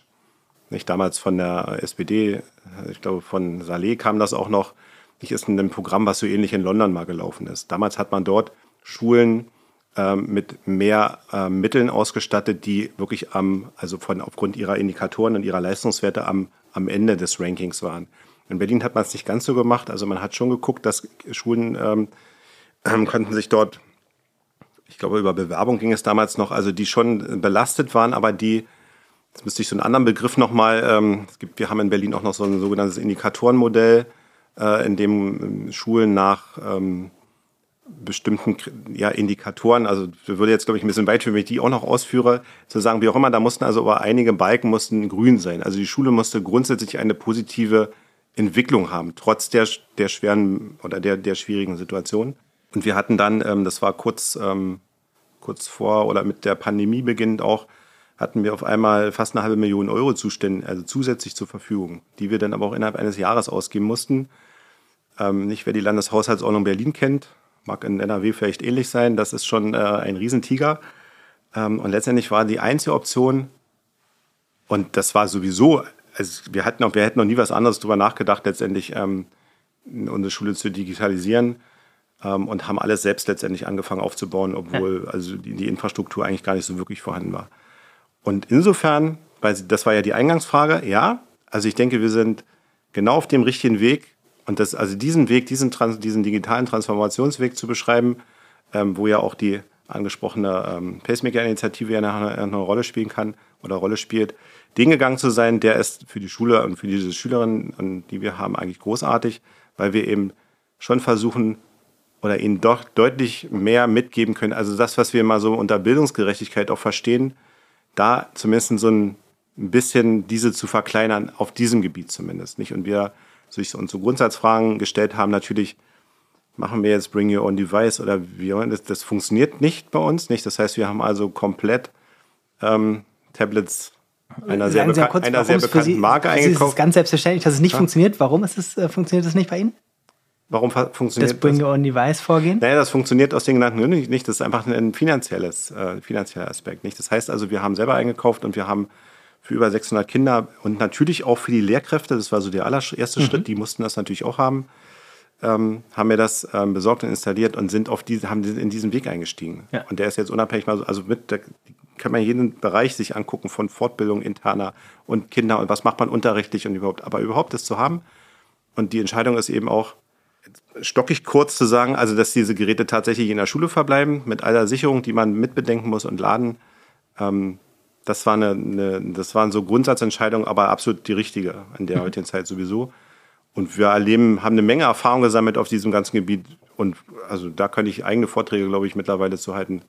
Nicht damals von der SPD, ich glaube von Saleh kam das auch noch. Nicht ist ein Programm, was so ähnlich in London mal gelaufen ist. Damals hat man dort Schulen mit mehr äh, Mitteln ausgestattet, die wirklich am, also von aufgrund ihrer Indikatoren und ihrer Leistungswerte am, am Ende des Rankings waren. In Berlin hat man es nicht ganz so gemacht. Also man hat schon geguckt, dass Schulen ähm, ähm, konnten sich dort, ich glaube, über Bewerbung ging es damals noch, also die schon belastet waren, aber die, jetzt müsste ich so einen anderen Begriff nochmal, ähm, es gibt, wir haben in Berlin auch noch so ein sogenanntes Indikatorenmodell, äh, in dem Schulen nach ähm, bestimmten ja, Indikatoren, also würde jetzt, glaube ich, ein bisschen weit wenn ich die auch noch ausführe, zu sagen, wie auch immer, da mussten also aber einige Balken mussten grün sein. Also die Schule musste grundsätzlich eine positive Entwicklung haben, trotz der, der schweren oder der, der schwierigen Situation. Und wir hatten dann, ähm, das war kurz, ähm, kurz vor oder mit der Pandemie beginnend auch, hatten wir auf einmal fast eine halbe Million Euro Zustände, also zusätzlich zur Verfügung, die wir dann aber auch innerhalb eines Jahres ausgeben mussten. Ähm, nicht, wer die Landeshaushaltsordnung Berlin kennt, mag in NRW vielleicht ähnlich sein, das ist schon äh, ein Riesentiger. Ähm, und letztendlich war die einzige Option, und das war sowieso, also wir hatten noch, wir hätten noch nie was anderes darüber nachgedacht, letztendlich ähm, unsere Schule zu digitalisieren ähm, und haben alles selbst letztendlich angefangen aufzubauen, obwohl ja. also die, die, Infrastruktur eigentlich gar nicht so wirklich vorhanden war. Und insofern, weil das war ja die Eingangsfrage, ja, also ich denke, wir sind genau auf dem richtigen Weg und das, also diesen Weg, diesen, Trans, diesen digitalen Transformationsweg zu beschreiben, ähm, wo ja auch die angesprochene ähm, Pacemaker-Initiative ja eine, eine Rolle spielen kann oder Rolle spielt, den gegangen zu sein, der ist für die Schule und für diese Schülerinnen, die wir haben, eigentlich großartig, weil wir eben schon versuchen, oder ihnen doch deutlich mehr mitgeben können. Also das, was wir mal so unter Bildungsgerechtigkeit auch verstehen, da zumindest so ein bisschen diese zu verkleinern, auf diesem Gebiet zumindest. Nicht? Und wir sich uns so Grundsatzfragen gestellt haben, natürlich machen wir jetzt Bring Your Own Device oder wie das, das funktioniert nicht bei uns nicht. Das heißt, wir haben also komplett ähm, Tablets einer sehr, bekan kurz, einer sehr bekannten Sie, Marke eingekauft. Es ist ganz selbstverständlich, dass es nicht ja. funktioniert. Warum ist es, äh, funktioniert das nicht bei Ihnen? Warum funktioniert das? Bring Your Own Device Vorgehen? Naja, das funktioniert aus den genannten Gründen nicht. Das ist einfach ein finanzielles, äh, finanzieller Aspekt. Nicht? Das heißt also, wir haben selber eingekauft und wir haben für über 600 Kinder und natürlich auch für die Lehrkräfte, das war so der allererste mhm. Schritt, die mussten das natürlich auch haben, ähm, haben wir das ähm, besorgt und installiert und sind auf diese, haben in diesen Weg eingestiegen. Ja. Und der ist jetzt unabhängig mal so, also mit, da kann man jeden Bereich sich angucken von Fortbildung interner und Kinder und was macht man unterrichtlich und überhaupt, aber überhaupt das zu haben. Und die Entscheidung ist eben auch, stockig kurz zu sagen, also dass diese Geräte tatsächlich in der Schule verbleiben, mit aller Sicherung, die man mitbedenken muss und laden. Ähm, das, war eine, eine, das waren so Grundsatzentscheidungen, aber absolut die richtige in der mhm. heutigen Zeit sowieso. Und wir erleben, haben eine Menge Erfahrung gesammelt auf diesem ganzen Gebiet. Und also da könnte ich eigene Vorträge, glaube ich, mittlerweile zu halten.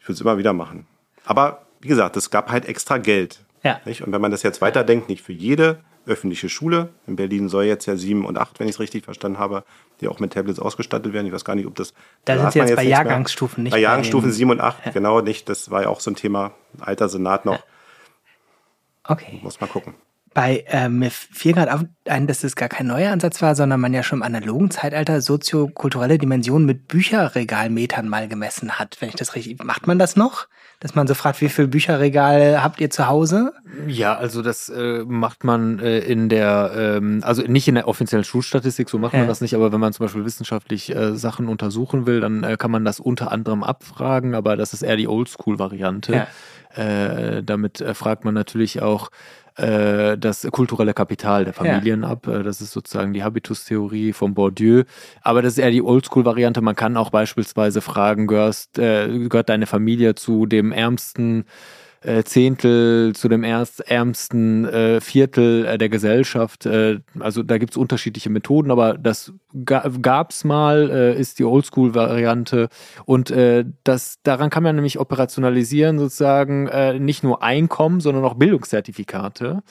Ich würde es immer wieder machen. Aber wie gesagt, es gab halt extra Geld. Ja. Nicht? Und wenn man das jetzt weiterdenkt, nicht für jede öffentliche Schule. In Berlin soll jetzt ja sieben und acht, wenn ich es richtig verstanden habe, die auch mit Tablets ausgestattet werden. Ich weiß gar nicht, ob das. Da sind Sie jetzt, jetzt bei Jahrgangsstufen nicht. Bei Jahrgangsstufen sieben und acht, ja. genau nicht. Das war ja auch so ein Thema. Alter Senat noch. Okay. Muss mal gucken. Bei äh, mir fiel gerade auf ein, dass das gar kein neuer Ansatz war, sondern man ja schon im analogen Zeitalter soziokulturelle Dimensionen mit Bücherregalmetern mal gemessen hat. Wenn ich das richtig, macht man das noch? Dass man so fragt, wie viel Bücherregal habt ihr zu Hause? Ja, also das äh, macht man äh, in der, ähm, also nicht in der offiziellen Schulstatistik, so macht ja. man das nicht, aber wenn man zum Beispiel wissenschaftlich äh, Sachen untersuchen will, dann äh, kann man das unter anderem abfragen, aber das ist eher die Oldschool-Variante. Ja. Äh, damit fragt man natürlich auch, äh, das kulturelle Kapital der Familien ja. ab. Äh, das ist sozusagen die Habitustheorie von Bourdieu. Aber das ist eher die Oldschool-Variante. Man kann auch beispielsweise fragen, gehörst, äh, gehört deine Familie zu dem ärmsten äh, Zehntel zu dem erst ärmsten äh, Viertel äh, der Gesellschaft. Äh, also da gibt es unterschiedliche Methoden, aber das ga, gab es mal, äh, ist die Oldschool-Variante. Und äh, das, daran kann man nämlich operationalisieren, sozusagen nicht nur Einkommen, sondern auch Bildungszertifikate.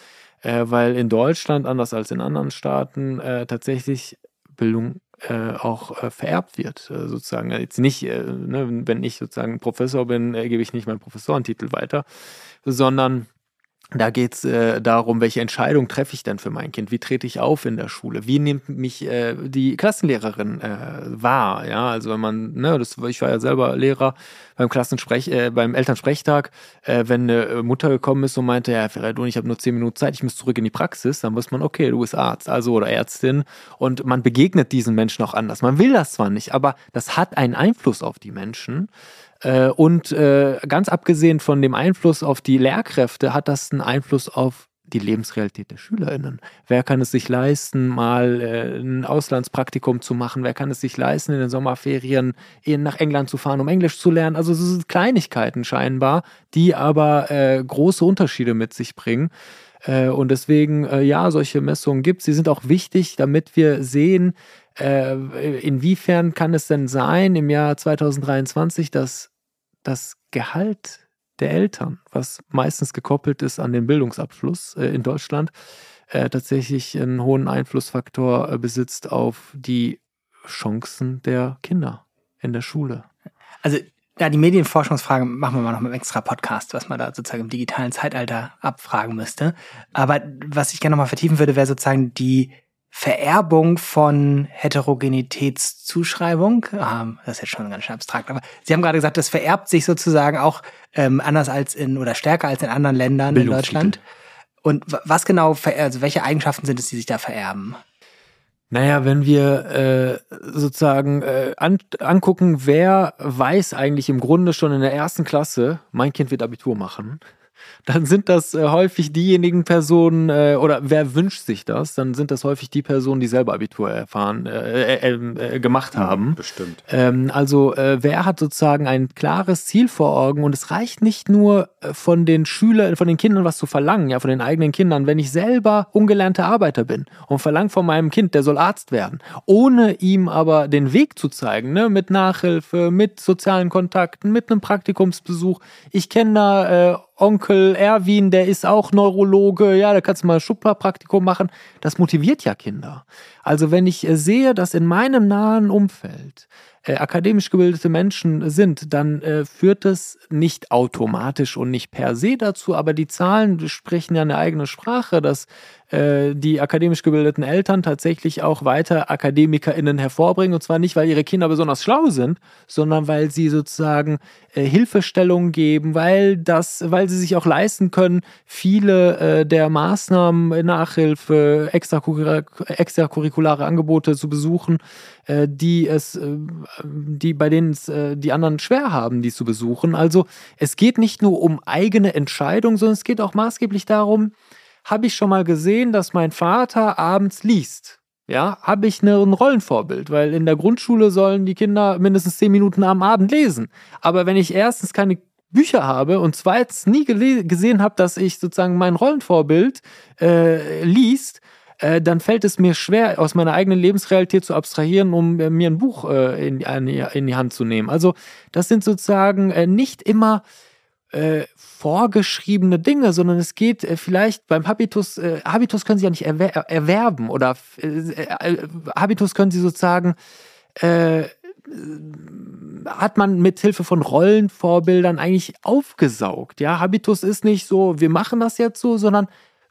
Weil in Deutschland, anders als in anderen Staaten, tatsächlich Bildung äh, auch äh, vererbt wird, äh, sozusagen. Jetzt nicht, äh, ne, wenn ich sozusagen Professor bin, äh, gebe ich nicht meinen Professorentitel weiter, sondern da geht es äh, darum, welche Entscheidung treffe ich denn für mein Kind? Wie trete ich auf in der Schule? Wie nimmt mich äh, die Klassenlehrerin äh, wahr? Ja, also wenn man, ne, das, ich war ja selber Lehrer beim Klassensprech, äh, beim Elternsprechtag, äh, wenn eine Mutter gekommen ist und meinte, ja, Ferredun, ich habe nur zehn Minuten Zeit, ich muss zurück in die Praxis, dann muss man, okay, du bist Arzt, also oder Ärztin und man begegnet diesen Menschen auch anders. Man will das zwar nicht, aber das hat einen Einfluss auf die Menschen. Äh, und äh, ganz abgesehen von dem Einfluss auf die Lehrkräfte hat das einen Einfluss auf die Lebensrealität der SchülerInnen. Wer kann es sich leisten, mal äh, ein Auslandspraktikum zu machen? Wer kann es sich leisten, in den Sommerferien nach England zu fahren, um Englisch zu lernen? Also es sind Kleinigkeiten scheinbar, die aber große Unterschiede mit sich bringen. Und deswegen, ja, solche Messungen gibt es. Sie sind auch wichtig, damit wir sehen, inwiefern kann es denn sein im Jahr 2023, dass das Gehalt der Eltern, was meistens gekoppelt ist an den Bildungsabschluss äh, in Deutschland, äh, tatsächlich einen hohen Einflussfaktor äh, besitzt auf die Chancen der Kinder in der Schule. Also ja, die Medienforschungsfrage machen wir mal noch mit einem extra Podcast, was man da sozusagen im digitalen Zeitalter abfragen müsste. Aber was ich gerne noch mal vertiefen würde, wäre sozusagen die Vererbung von Heterogenitätszuschreibung. Ähm, das ist jetzt schon ganz schön abstrakt, aber Sie haben gerade gesagt, das vererbt sich sozusagen auch ähm, anders als in oder stärker als in anderen Ländern in Deutschland. Und was genau, also welche Eigenschaften sind es, die sich da vererben? Naja, wenn wir äh, sozusagen äh, an, angucken, wer weiß eigentlich im Grunde schon in der ersten Klasse, mein Kind wird Abitur machen, dann sind das äh, häufig diejenigen Personen, äh, oder wer wünscht sich das, dann sind das häufig die Personen, die selber Abitur erfahren, äh, äh, gemacht haben. Bestimmt. Ähm, also wer hat sozusagen ein klares Ziel vor Augen und es reicht nicht nur von den Schülern, von den Kindern was zu verlangen, ja, von den eigenen Kindern. Wenn ich selber ungelernter Arbeiter bin und verlange von meinem Kind, der soll Arzt werden, ohne ihm aber den Weg zu zeigen, ne, mit Nachhilfe, mit sozialen Kontakten, mit einem Praktikumsbesuch. Ich kenne da Onkel Erwin, der ist auch Neurologe, ja, da kannst du mal ein Schubpraktikum machen. Das motiviert ja Kinder. Also wenn ich äh, sehe, dass in meinem nahen Umfeld äh, akademisch gebildete Menschen sind, dann äh, führt es nicht automatisch und nicht per se dazu, aber die Zahlen sprechen ja eine eigene Sprache, dass die akademisch gebildeten Eltern tatsächlich auch weiter AkademikerInnen hervorbringen. Und zwar nicht, weil ihre Kinder besonders schlau sind, sondern weil sie sozusagen äh, Hilfestellungen geben, weil das, weil sie sich auch leisten können, viele äh, der Maßnahmen, Nachhilfe, extracurriculare Angebote zu besuchen, äh, die es, äh, die bei denen es äh, die anderen schwer haben, die zu besuchen. Also es geht nicht nur um eigene Entscheidungen, sondern es geht auch maßgeblich darum, habe ich schon mal gesehen, dass mein Vater abends liest. Ja, habe ich ne, ein Rollenvorbild, weil in der Grundschule sollen die Kinder mindestens zehn Minuten am Abend lesen. Aber wenn ich erstens keine Bücher habe und zweitens nie gesehen habe, dass ich sozusagen mein Rollenvorbild äh, liest, äh, dann fällt es mir schwer, aus meiner eigenen Lebensrealität zu abstrahieren, um äh, mir ein Buch äh, in, in, die Hand zu nehmen. Also das sind sozusagen äh, nicht immer äh, vorgeschriebene Dinge, sondern es geht äh, vielleicht beim Habitus, äh, Habitus können Sie ja nicht erwer erwerben oder äh, äh, Habitus können Sie sozusagen äh, hat man mit Hilfe von Rollenvorbildern eigentlich aufgesaugt. Ja, Habitus ist nicht so, wir machen das jetzt so, sondern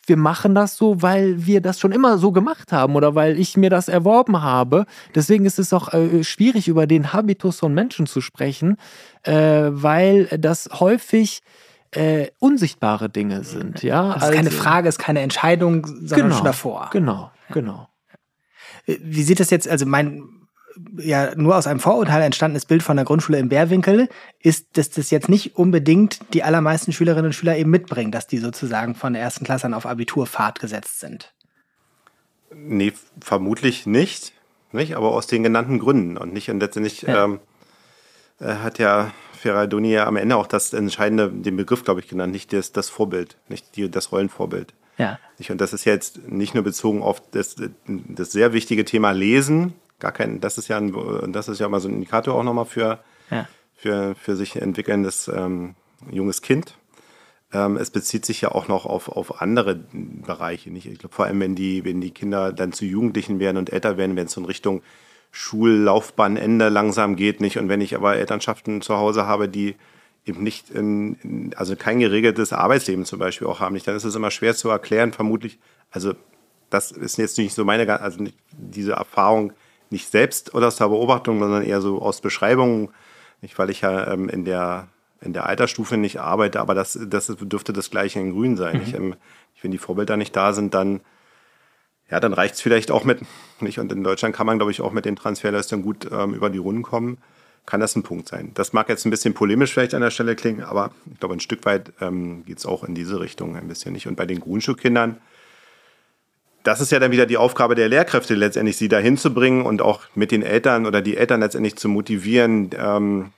wir machen das so, weil wir das schon immer so gemacht haben oder weil ich mir das erworben habe. Deswegen ist es auch äh, schwierig, über den Habitus von Menschen zu sprechen, äh, weil das häufig äh, unsichtbare Dinge sind. Ja, das ist also, keine Frage, ist keine Entscheidung, sondern genau, schon davor. Genau, genau. Wie sieht das jetzt? Also mein ja nur aus einem Vorurteil entstandenes Bild von der Grundschule im Bärwinkel ist, dass das jetzt nicht unbedingt die allermeisten Schülerinnen und Schüler eben mitbringen, dass die sozusagen von der ersten Klasse an auf Abiturfahrt gesetzt sind. Nee, vermutlich nicht, nicht, aber aus den genannten Gründen und nicht und letztendlich ja. ähm, äh, hat ja Ferradoni ja am Ende auch das entscheidende, den Begriff, glaube ich, genannt, nicht das, das Vorbild, nicht die, das Rollenvorbild. Ja. Und das ist jetzt nicht nur bezogen auf das, das sehr wichtige Thema Lesen, gar kein, das ist ja ein, das ist ja mal so ein Indikator auch nochmal für, ja. für, für sich entwickelndes ähm, junges Kind. Ähm, es bezieht sich ja auch noch auf, auf andere Bereiche. Nicht? Ich glaube, vor allem, wenn die, wenn die Kinder dann zu Jugendlichen werden und älter werden, wenn es so in Richtung Schullaufbahnende langsam geht, nicht? Und wenn ich aber Elternschaften zu Hause habe, die eben nicht, in, also kein geregeltes Arbeitsleben zum Beispiel auch haben, nicht, dann ist es immer schwer zu erklären, vermutlich. Also, das ist jetzt nicht so meine, also nicht diese Erfahrung nicht selbst oder aus der Beobachtung, sondern eher so aus Beschreibungen, nicht, weil ich ja ähm, in der in der Altersstufe nicht arbeite, aber das, das dürfte das gleiche in Grün sein. Mhm. Ich, ähm, wenn die Vorbilder nicht da sind, dann ja, dann reicht es vielleicht auch mit, nicht? Und in Deutschland kann man, glaube ich, auch mit den Transferleistungen gut ähm, über die Runden kommen. kann das ein Punkt sein. Das mag jetzt ein bisschen polemisch vielleicht an der Stelle klingen, aber ich glaube, ein Stück weit ähm, geht es auch in diese Richtung ein bisschen nicht. Und bei den Grundschulkindern, das ist ja dann wieder die Aufgabe der Lehrkräfte, letztendlich sie dahin zu bringen und auch mit den Eltern oder die Eltern letztendlich zu motivieren, ähm,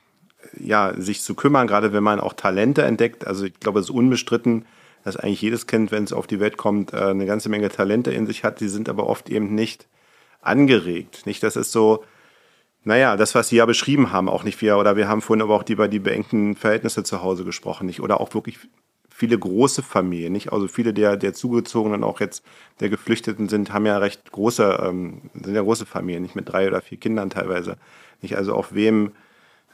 ja, sich zu kümmern, gerade wenn man auch Talente entdeckt. Also ich glaube, es ist unbestritten, dass eigentlich jedes Kind, wenn es auf die Welt kommt, äh, eine ganze Menge Talente in sich hat. Die sind aber oft eben nicht angeregt. Nicht, das ist so, naja, das, was Sie ja beschrieben haben, auch nicht wir, oder wir haben vorhin aber auch über die beengten Verhältnisse zu Hause gesprochen, nicht? Oder auch wirklich viele große Familien, nicht? Also viele der, der Zugezogenen, auch jetzt der Geflüchteten sind, haben ja recht große, ähm, sind ja große Familien, nicht mit drei oder vier Kindern teilweise. Nicht? Also auch wem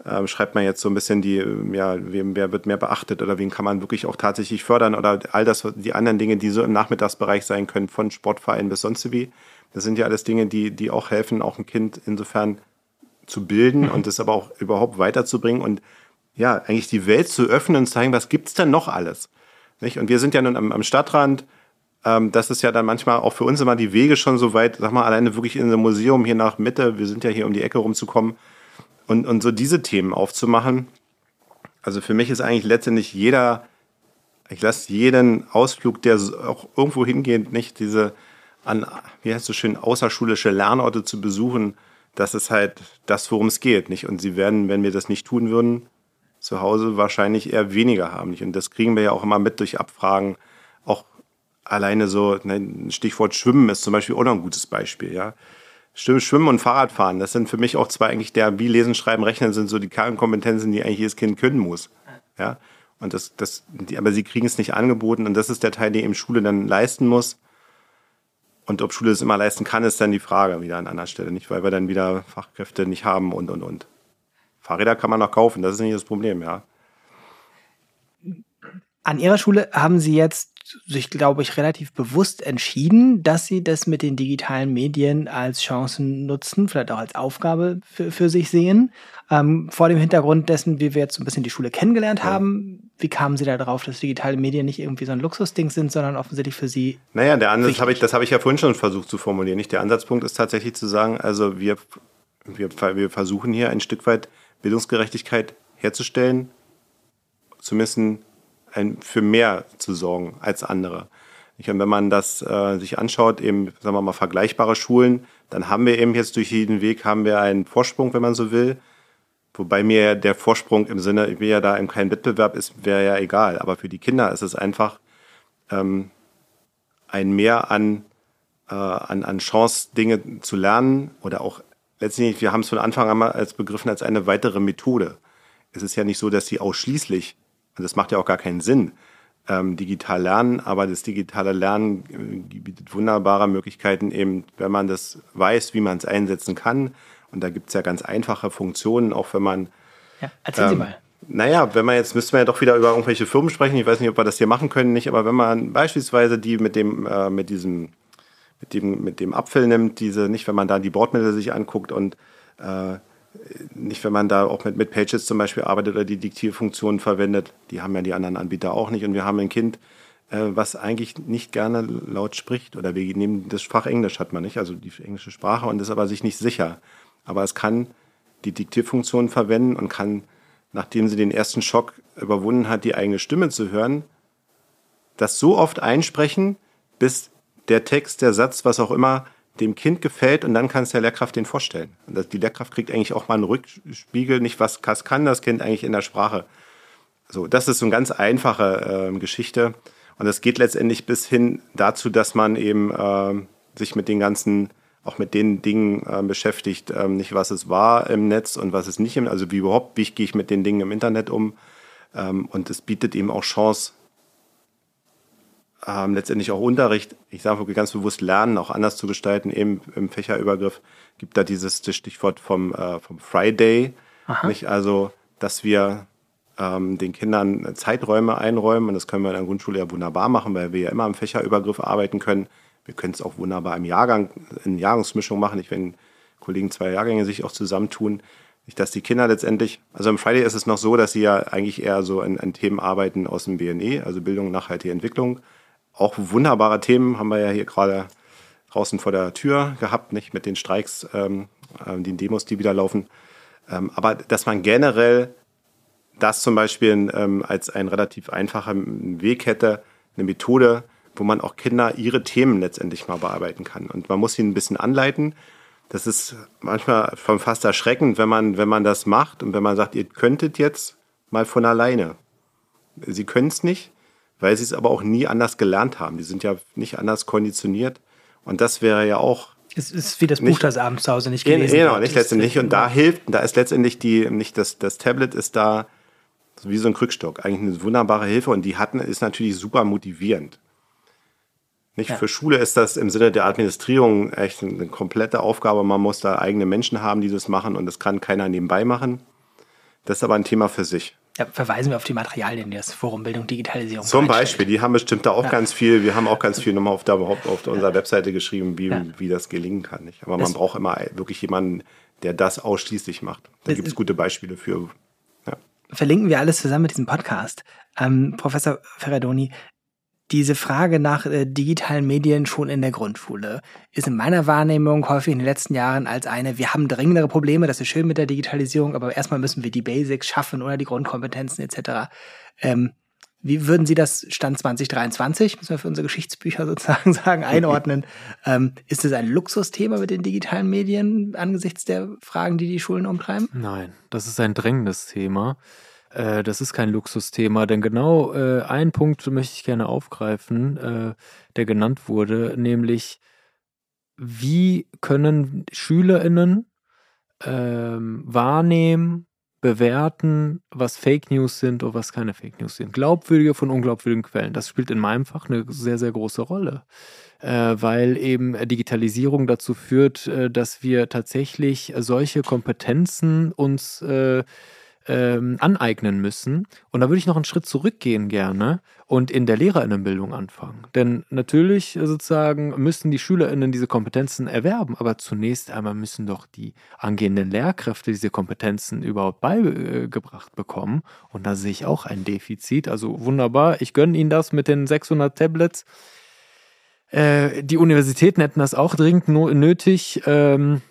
ähm, schreibt man jetzt so ein bisschen die, ja, wem, wer wird mehr beachtet oder wen kann man wirklich auch tatsächlich fördern oder all das, die anderen Dinge, die so im Nachmittagsbereich sein können, von Sportvereinen bis sonst wie. Das sind ja alles Dinge, die, die auch helfen, auch ein Kind insofern zu bilden und es aber auch überhaupt weiterzubringen und ja, eigentlich die Welt zu öffnen und zeigen, was gibt's denn noch alles? Nicht? Und wir sind ja nun am, am Stadtrand. Ähm, das ist ja dann manchmal auch für uns immer die Wege schon so weit, sag mal, alleine wirklich in einem Museum hier nach Mitte, wir sind ja hier um die Ecke rumzukommen und, und so diese Themen aufzumachen. Also für mich ist eigentlich letztendlich jeder, ich lasse jeden Ausflug, der auch irgendwo hingeht, nicht diese an, wie heißt es so schön, außerschulische Lernorte zu besuchen, das ist halt das, worum es geht, nicht? Und sie werden, wenn wir das nicht tun würden, zu Hause wahrscheinlich eher weniger haben, nicht? Und das kriegen wir ja auch immer mit durch Abfragen. Auch alleine so, ne, Stichwort Schwimmen ist zum Beispiel auch noch ein gutes Beispiel, ja. Schwimmen und Fahrradfahren, das sind für mich auch zwei eigentlich der, wie Lesen, Schreiben, Rechnen sind so die Kernkompetenzen, die eigentlich jedes Kind können muss, ja. Und das, das, die, aber sie kriegen es nicht angeboten und das ist der Teil, den eben Schule dann leisten muss. Und ob Schule es immer leisten kann, ist dann die Frage wieder an anderer Stelle. Nicht, weil wir dann wieder Fachkräfte nicht haben und, und, und. Fahrräder kann man noch kaufen, das ist nicht das Problem, ja. An Ihrer Schule haben Sie jetzt sich, glaube ich, relativ bewusst entschieden, dass Sie das mit den digitalen Medien als Chancen nutzen, vielleicht auch als Aufgabe für, für sich sehen. Ähm, vor dem Hintergrund dessen, wie wir jetzt so ein bisschen die Schule kennengelernt ja. haben, wie kamen Sie da drauf, dass digitale Medien nicht irgendwie so ein Luxusding sind, sondern offensichtlich für Sie? Naja, der Ansatz habe ich, das habe ich ja vorhin schon versucht zu formulieren. Nicht der Ansatzpunkt ist tatsächlich zu sagen, also wir, wir, wir versuchen hier ein Stück weit Bildungsgerechtigkeit herzustellen, zumindest ein, für mehr zu sorgen als andere. Und wenn man das äh, sich anschaut, eben, sagen wir mal, vergleichbare Schulen, dann haben wir eben jetzt durch jeden Weg haben wir einen Vorsprung, wenn man so will. Wobei mir der Vorsprung im Sinne, ich will ja da eben kein Wettbewerb ist, wäre ja egal. Aber für die Kinder ist es einfach ähm, ein Mehr an, äh, an, an Chance, Dinge zu lernen oder auch letztendlich, wir haben es von Anfang an mal als begriffen als eine weitere Methode. Es ist ja nicht so, dass sie ausschließlich, das macht ja auch gar keinen Sinn, ähm, digital lernen, aber das digitale Lernen äh, bietet wunderbare Möglichkeiten eben, wenn man das weiß, wie man es einsetzen kann, und da gibt es ja ganz einfache Funktionen, auch wenn man. Ja, erzählen ähm, Sie mal. Naja, wenn man jetzt, müsste man ja doch wieder über irgendwelche Firmen sprechen. Ich weiß nicht, ob wir das hier machen können, nicht, aber wenn man beispielsweise die mit dem, äh, mit diesem, mit dem, mit dem Apfel nimmt, diese, nicht, wenn man da die Bordmittel sich anguckt und äh, nicht, wenn man da auch mit, mit Pages zum Beispiel arbeitet oder die Diktierfunktionen verwendet, die haben ja die anderen Anbieter auch nicht. Und wir haben ein Kind, äh, was eigentlich nicht gerne laut spricht. Oder wir nehmen das Fach Englisch hat man nicht, also die englische Sprache und ist aber sich nicht sicher aber es kann die Diktierfunktion verwenden und kann, nachdem sie den ersten Schock überwunden hat, die eigene Stimme zu hören, das so oft einsprechen, bis der Text, der Satz, was auch immer, dem Kind gefällt und dann kann es der Lehrkraft den vorstellen. Die Lehrkraft kriegt eigentlich auch mal einen Rückspiegel, nicht was, kann das Kind eigentlich in der Sprache. So, das ist so eine ganz einfache äh, Geschichte. Und das geht letztendlich bis hin dazu, dass man eben äh, sich mit den ganzen auch mit den Dingen äh, beschäftigt, ähm, nicht was es war im Netz und was es nicht im, also wie überhaupt, wie gehe ich mit den Dingen im Internet um. Ähm, und es bietet eben auch Chance, ähm, letztendlich auch Unterricht, ich sage wirklich ganz bewusst Lernen auch anders zu gestalten, eben im Fächerübergriff gibt da dieses Stichwort vom, äh, vom Friday, Aha. nicht? Also, dass wir ähm, den Kindern Zeiträume einräumen und das können wir in der Grundschule ja wunderbar machen, weil wir ja immer im Fächerübergriff arbeiten können wir können es auch wunderbar im Jahrgang, in Jahrgangsmischung machen, nicht wenn Kollegen zwei Jahrgänge sich auch zusammentun. Nicht, dass die Kinder letztendlich, also im Friday ist es noch so, dass sie ja eigentlich eher so an, an Themen arbeiten aus dem BNE, also Bildung, nachhaltige Entwicklung. Auch wunderbare Themen haben wir ja hier gerade draußen vor der Tür gehabt, nicht mit den Streiks, ähm, äh, den Demos, die wieder laufen. Ähm, aber dass man generell das zum Beispiel ähm, als einen relativ einfachen Weg hätte, eine Methode, wo man auch Kinder ihre Themen letztendlich mal bearbeiten kann. Und man muss sie ein bisschen anleiten. Das ist manchmal schon fast erschreckend, wenn man, wenn man das macht und wenn man sagt, ihr könntet jetzt mal von alleine. Sie können es nicht, weil sie es aber auch nie anders gelernt haben. Die sind ja nicht anders konditioniert. Und das wäre ja auch. Es ist wie das Buch, nicht, das abends zu Hause nicht gelesen Genau, nicht letztendlich. Und da hilft, da ist letztendlich die, nicht das, das Tablet ist da wie so ein Krückstock. Eigentlich eine wunderbare Hilfe und die hatten, ist natürlich super motivierend. Nicht ja. für Schule ist das im Sinne der Administrierung echt eine komplette Aufgabe. Man muss da eigene Menschen haben, die das machen und das kann keiner nebenbei machen. Das ist aber ein Thema für sich. Ja, verweisen wir auf die Materialien, die das Forum Bildung Digitalisierung Zum Beispiel, die haben bestimmt da auch ja. ganz viel, wir haben auch ganz viel nochmal auf, der, auf unserer ja. Webseite geschrieben, wie, ja. wie das gelingen kann. Nicht? Aber das man braucht immer wirklich jemanden, der das ausschließlich macht. Da gibt es gute Beispiele für. Verlinken wir alles zusammen mit diesem Podcast. Ähm, Professor Ferradoni, diese Frage nach äh, digitalen Medien schon in der Grundschule ist in meiner Wahrnehmung häufig in den letzten Jahren als eine, wir haben dringendere Probleme, das ist schön mit der Digitalisierung, aber erstmal müssen wir die Basics schaffen oder die Grundkompetenzen etc. Ähm, wie würden Sie das Stand 2023, müssen wir für unsere Geschichtsbücher sozusagen sagen, einordnen? ähm, ist es ein Luxusthema mit den digitalen Medien angesichts der Fragen, die die Schulen umtreiben? Nein, das ist ein drängendes Thema. Äh, das ist kein Luxusthema, denn genau äh, einen Punkt möchte ich gerne aufgreifen, äh, der genannt wurde, nämlich wie können SchülerInnen ähm, wahrnehmen, bewerten, was Fake News sind oder was keine Fake News sind. Glaubwürdige von unglaubwürdigen Quellen. Das spielt in meinem Fach eine sehr, sehr große Rolle, äh, weil eben Digitalisierung dazu führt, äh, dass wir tatsächlich solche Kompetenzen uns äh, ähm, aneignen müssen. Und da würde ich noch einen Schritt zurückgehen gerne und in der Lehrerinnenbildung anfangen. Denn natürlich äh, sozusagen müssen die Schülerinnen diese Kompetenzen erwerben, aber zunächst einmal müssen doch die angehenden Lehrkräfte diese Kompetenzen überhaupt beigebracht bekommen. Und da sehe ich auch ein Defizit. Also wunderbar, ich gönne Ihnen das mit den 600 Tablets. Äh, die Universitäten hätten das auch dringend nötig. Ähm,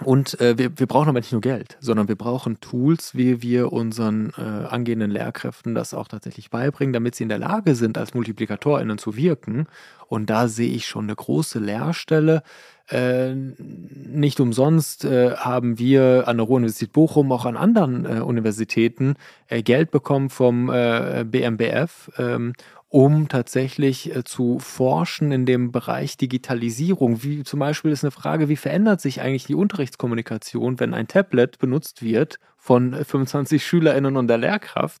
und äh, wir, wir brauchen aber nicht nur Geld, sondern wir brauchen Tools, wie wir unseren äh, angehenden Lehrkräften das auch tatsächlich beibringen, damit sie in der Lage sind, als MultiplikatorInnen zu wirken. Und da sehe ich schon eine große Lehrstelle. Äh, nicht umsonst äh, haben wir an der Ruhr-Universität Bochum auch an anderen äh, Universitäten äh, Geld bekommen vom BMBF, ähm, um tatsächlich äh, zu forschen in dem Bereich Digitalisierung. Wie zum Beispiel ist eine Frage, wie verändert sich eigentlich die Unterrichtskommunikation, wenn ein Tablet benutzt wird von 25 SchülerInnen und der Lehrkraft?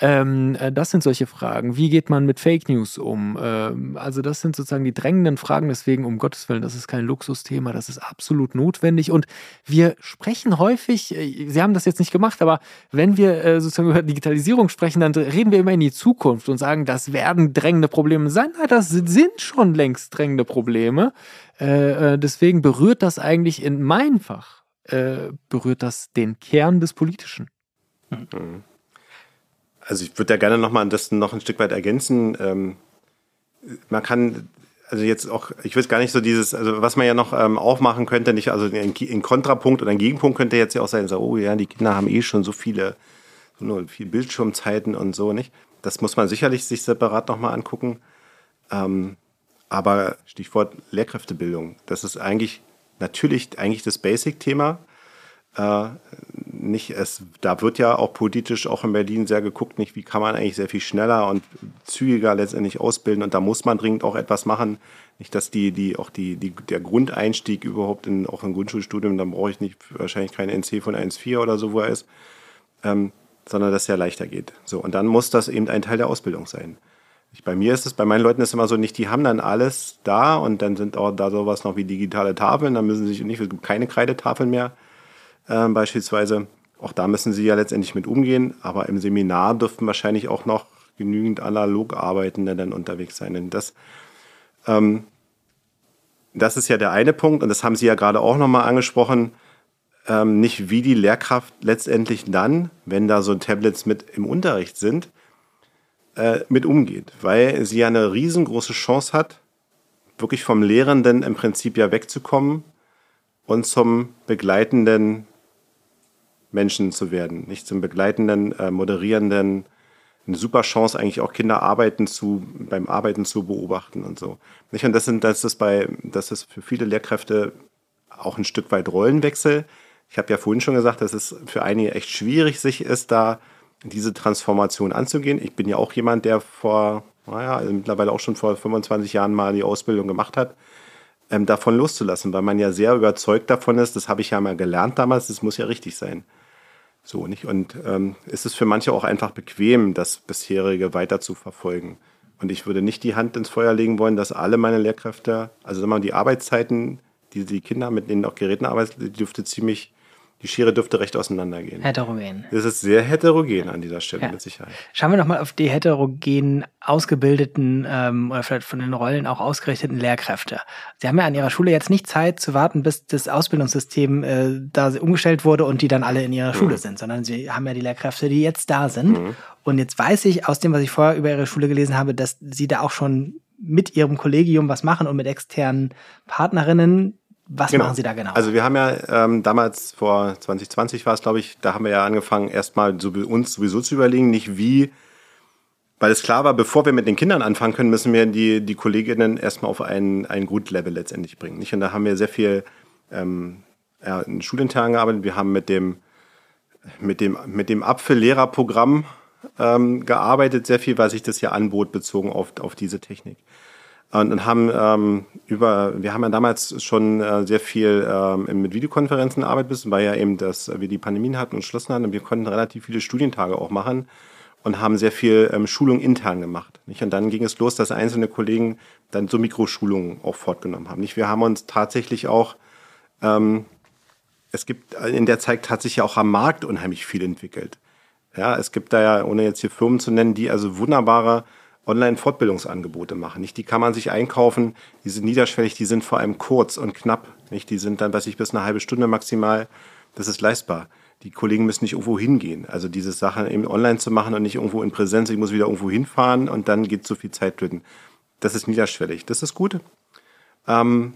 Ähm, äh, das sind solche Fragen. Wie geht man mit Fake News um? Ähm, also das sind sozusagen die drängenden Fragen. Deswegen, um Gottes Willen, das ist kein Luxusthema, das ist absolut notwendig. Und wir sprechen häufig, äh, Sie haben das jetzt nicht gemacht, aber wenn wir äh, sozusagen über Digitalisierung sprechen, dann reden wir immer in die Zukunft und sagen, das werden drängende Probleme sein. Nein, das sind schon längst drängende Probleme. Äh, äh, deswegen berührt das eigentlich in mein Fach, äh, berührt das den Kern des Politischen. Mhm. Also ich würde da gerne nochmal das noch ein Stück weit ergänzen. Ähm, man kann also jetzt auch, ich weiß gar nicht so dieses, also was man ja noch ähm, aufmachen könnte, nicht, also ein, ein Kontrapunkt oder ein Gegenpunkt könnte jetzt ja auch sein, so, oh ja, die Kinder haben eh schon so viele, so nur viel Bildschirmzeiten und so, nicht? Das muss man sicherlich sich separat nochmal angucken. Ähm, aber Stichwort Lehrkräftebildung, das ist eigentlich natürlich eigentlich das Basic-Thema. Äh, nicht, es, da wird ja auch politisch auch in Berlin sehr geguckt, nicht, wie kann man eigentlich sehr viel schneller und zügiger letztendlich ausbilden und da muss man dringend auch etwas machen. Nicht, dass die, die, auch die, die, der Grundeinstieg überhaupt in, auch im Grundschulstudium, dann brauche ich nicht, wahrscheinlich kein NC von 1,4 oder so, wo er ist, ähm, sondern dass es ja leichter geht. So, und dann muss das eben ein Teil der Ausbildung sein. Ich, bei mir ist es, bei meinen Leuten ist es immer so, nicht, die haben dann alles da und dann sind auch da sowas noch wie digitale Tafeln, dann müssen sie sich nicht, es gibt keine Kreidetafeln mehr äh, beispielsweise. Auch da müssen sie ja letztendlich mit umgehen, aber im Seminar dürften wahrscheinlich auch noch genügend analog Arbeitende dann unterwegs sein. Denn das, ähm, das ist ja der eine Punkt und das haben Sie ja gerade auch nochmal angesprochen. Ähm, nicht wie die Lehrkraft letztendlich dann, wenn da so Tablets mit im Unterricht sind, äh, mit umgeht, weil sie ja eine riesengroße Chance hat, wirklich vom Lehrenden im Prinzip ja wegzukommen und zum begleitenden Menschen zu werden, nicht zum begleitenden, äh, moderierenden, eine super Chance, eigentlich auch Kinder arbeiten zu, beim Arbeiten zu beobachten und so. Nicht? Und das sind, das ist bei, das ist für viele Lehrkräfte auch ein Stück weit Rollenwechsel. Ich habe ja vorhin schon gesagt, dass es für einige echt schwierig sich ist, da diese Transformation anzugehen. Ich bin ja auch jemand, der vor, naja, also mittlerweile auch schon vor 25 Jahren mal die Ausbildung gemacht hat, ähm, davon loszulassen, weil man ja sehr überzeugt davon ist, das habe ich ja mal gelernt damals, das muss ja richtig sein. So, nicht? Und ähm, es ist für manche auch einfach bequem, das bisherige weiter zu verfolgen. Und ich würde nicht die Hand ins Feuer legen wollen, dass alle meine Lehrkräfte, also sagen wir mal, die Arbeitszeiten, die die Kinder mit denen auch Geräten arbeiten, die dürfte ziemlich die Schere dürfte recht auseinandergehen. Heterogen. Das ist sehr heterogen an dieser Stelle, ja. mit Sicherheit. Schauen wir nochmal auf die heterogen ausgebildeten ähm, oder vielleicht von den Rollen auch ausgerichteten Lehrkräfte. Sie haben ja an Ihrer Schule jetzt nicht Zeit zu warten, bis das Ausbildungssystem äh, da umgestellt wurde und die dann alle in ihrer mhm. Schule sind, sondern Sie haben ja die Lehrkräfte, die jetzt da sind. Mhm. Und jetzt weiß ich aus dem, was ich vorher über Ihre Schule gelesen habe, dass Sie da auch schon mit Ihrem Kollegium was machen und mit externen Partnerinnen was genau. machen Sie da genau? Also wir haben ja ähm, damals vor 2020 war es, glaube ich, da haben wir ja angefangen, erstmal so, uns sowieso zu überlegen, nicht wie, weil es klar war, bevor wir mit den Kindern anfangen können, müssen wir die, die Kolleginnen erstmal auf ein, ein Grundlevel letztendlich bringen. Nicht? Und da haben wir sehr viel ähm, ja, in Schulintern gearbeitet. Wir haben mit dem, mit dem, mit dem Apfellehrerprogramm ähm, gearbeitet, sehr viel, weil sich das ja anbot, bezogen auf, auf diese Technik. Und haben ähm, über, wir haben ja damals schon äh, sehr viel ähm, mit Videokonferenzen gearbeitet, weil ja eben das, wir die Pandemien hatten und geschlossen hatten. Und wir konnten relativ viele Studientage auch machen und haben sehr viel ähm, Schulung intern gemacht. Nicht? Und dann ging es los, dass einzelne Kollegen dann so Mikroschulungen auch fortgenommen haben. Nicht? Wir haben uns tatsächlich auch, ähm, es gibt in der Zeit hat sich ja auch am Markt unheimlich viel entwickelt. Ja, es gibt da ja, ohne jetzt hier Firmen zu nennen, die also wunderbare Online-Fortbildungsangebote machen. Nicht, die kann man sich einkaufen, die sind niederschwellig, die sind vor allem kurz und knapp. Nicht, die sind dann, weiß ich, bis eine halbe Stunde maximal. Das ist leistbar. Die Kollegen müssen nicht irgendwo hingehen. Also diese Sachen eben online zu machen und nicht irgendwo in Präsenz, ich muss wieder irgendwo hinfahren und dann geht so viel Zeit drin. Das ist niederschwellig. Das ist gut. Ähm,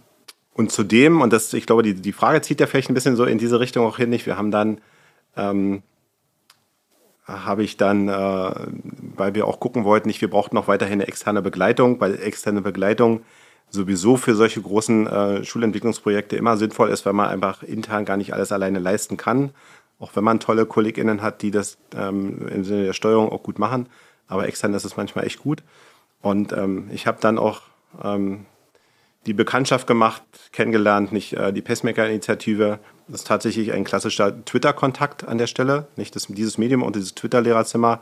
und zudem, und das, ich glaube, die, die Frage zieht ja vielleicht ein bisschen so in diese Richtung auch hin, nicht? Wir haben dann ähm, habe ich dann, äh, weil wir auch gucken wollten, nicht, wir brauchten noch weiterhin eine externe Begleitung, weil externe Begleitung sowieso für solche großen äh, Schulentwicklungsprojekte immer sinnvoll ist, weil man einfach intern gar nicht alles alleine leisten kann. Auch wenn man tolle KollegInnen hat, die das ähm, im Sinne der Steuerung auch gut machen. Aber extern ist es manchmal echt gut. Und ähm, ich habe dann auch ähm, die Bekanntschaft gemacht, kennengelernt, nicht äh, die Pacemaker-Initiative. Das ist tatsächlich ein klassischer Twitter-Kontakt an der Stelle. Nicht das, dieses Medium und dieses Twitter-Lehrerzimmer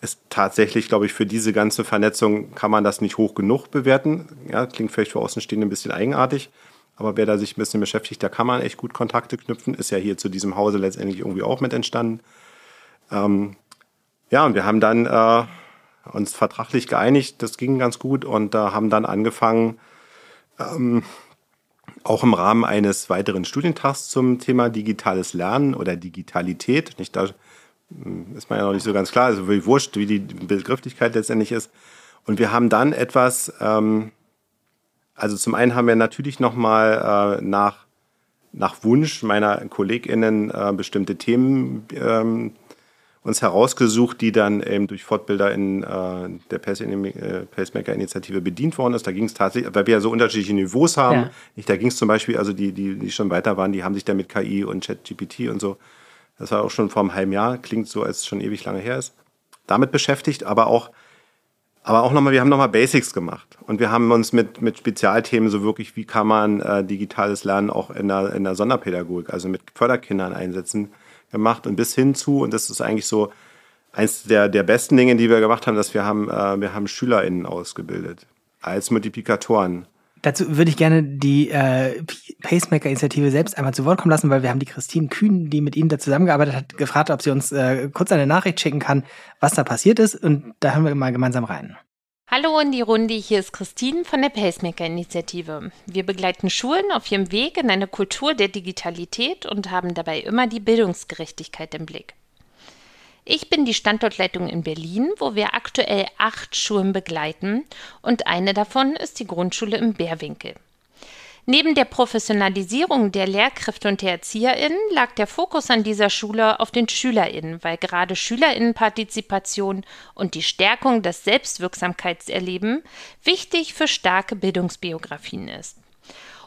ist tatsächlich, glaube ich, für diese ganze Vernetzung kann man das nicht hoch genug bewerten. Ja, klingt vielleicht für Außenstehende ein bisschen eigenartig, aber wer da sich ein bisschen beschäftigt, da kann man echt gut Kontakte knüpfen. Ist ja hier zu diesem Hause letztendlich irgendwie auch mit entstanden. Ähm, ja, und wir haben dann äh, uns vertraglich geeinigt, das ging ganz gut und äh, haben dann angefangen, ähm, auch im Rahmen eines weiteren Studientags zum Thema digitales Lernen oder Digitalität. Nicht da hm, ist man ja noch nicht so ganz klar, also wie wurscht, wie die Begrifflichkeit letztendlich ist. Und wir haben dann etwas, ähm, also zum einen haben wir natürlich nochmal äh, nach, nach Wunsch meiner KollegInnen äh, bestimmte Themen ähm, uns herausgesucht, die dann eben durch Fortbilder in äh, der äh, Pacemaker-Initiative bedient worden ist. Da ging es tatsächlich, weil wir ja so unterschiedliche Niveaus haben. Ja. Nicht, da ging es zum Beispiel, also die, die, die schon weiter waren, die haben sich da mit KI und ChatGPT und so, das war auch schon vor einem halben Jahr, klingt so, als es schon ewig lange her ist, damit beschäftigt, aber auch aber auch nochmal, wir haben nochmal Basics gemacht. Und wir haben uns mit, mit Spezialthemen so wirklich, wie kann man äh, digitales Lernen auch in der, in der Sonderpädagogik, also mit Förderkindern einsetzen, gemacht und bis hin zu, und das ist eigentlich so eins der, der besten Dinge, die wir gemacht haben, dass wir haben, äh, wir haben SchülerInnen ausgebildet als Multiplikatoren. Dazu würde ich gerne die äh, Pacemaker-Initiative selbst einmal zu Wort kommen lassen, weil wir haben die Christine Kühn, die mit Ihnen da zusammengearbeitet hat, gefragt, ob sie uns äh, kurz eine Nachricht schicken kann, was da passiert ist. Und da hören wir mal gemeinsam rein. Hallo in die Runde, hier ist Christine von der Pacemaker-Initiative. Wir begleiten Schulen auf ihrem Weg in eine Kultur der Digitalität und haben dabei immer die Bildungsgerechtigkeit im Blick. Ich bin die Standortleitung in Berlin, wo wir aktuell acht Schulen begleiten und eine davon ist die Grundschule im Bärwinkel. Neben der Professionalisierung der Lehrkräfte und der ErzieherInnen lag der Fokus an dieser Schule auf den SchülerInnen, weil gerade SchülerInnenpartizipation und die Stärkung des Selbstwirksamkeitserleben wichtig für starke Bildungsbiografien ist.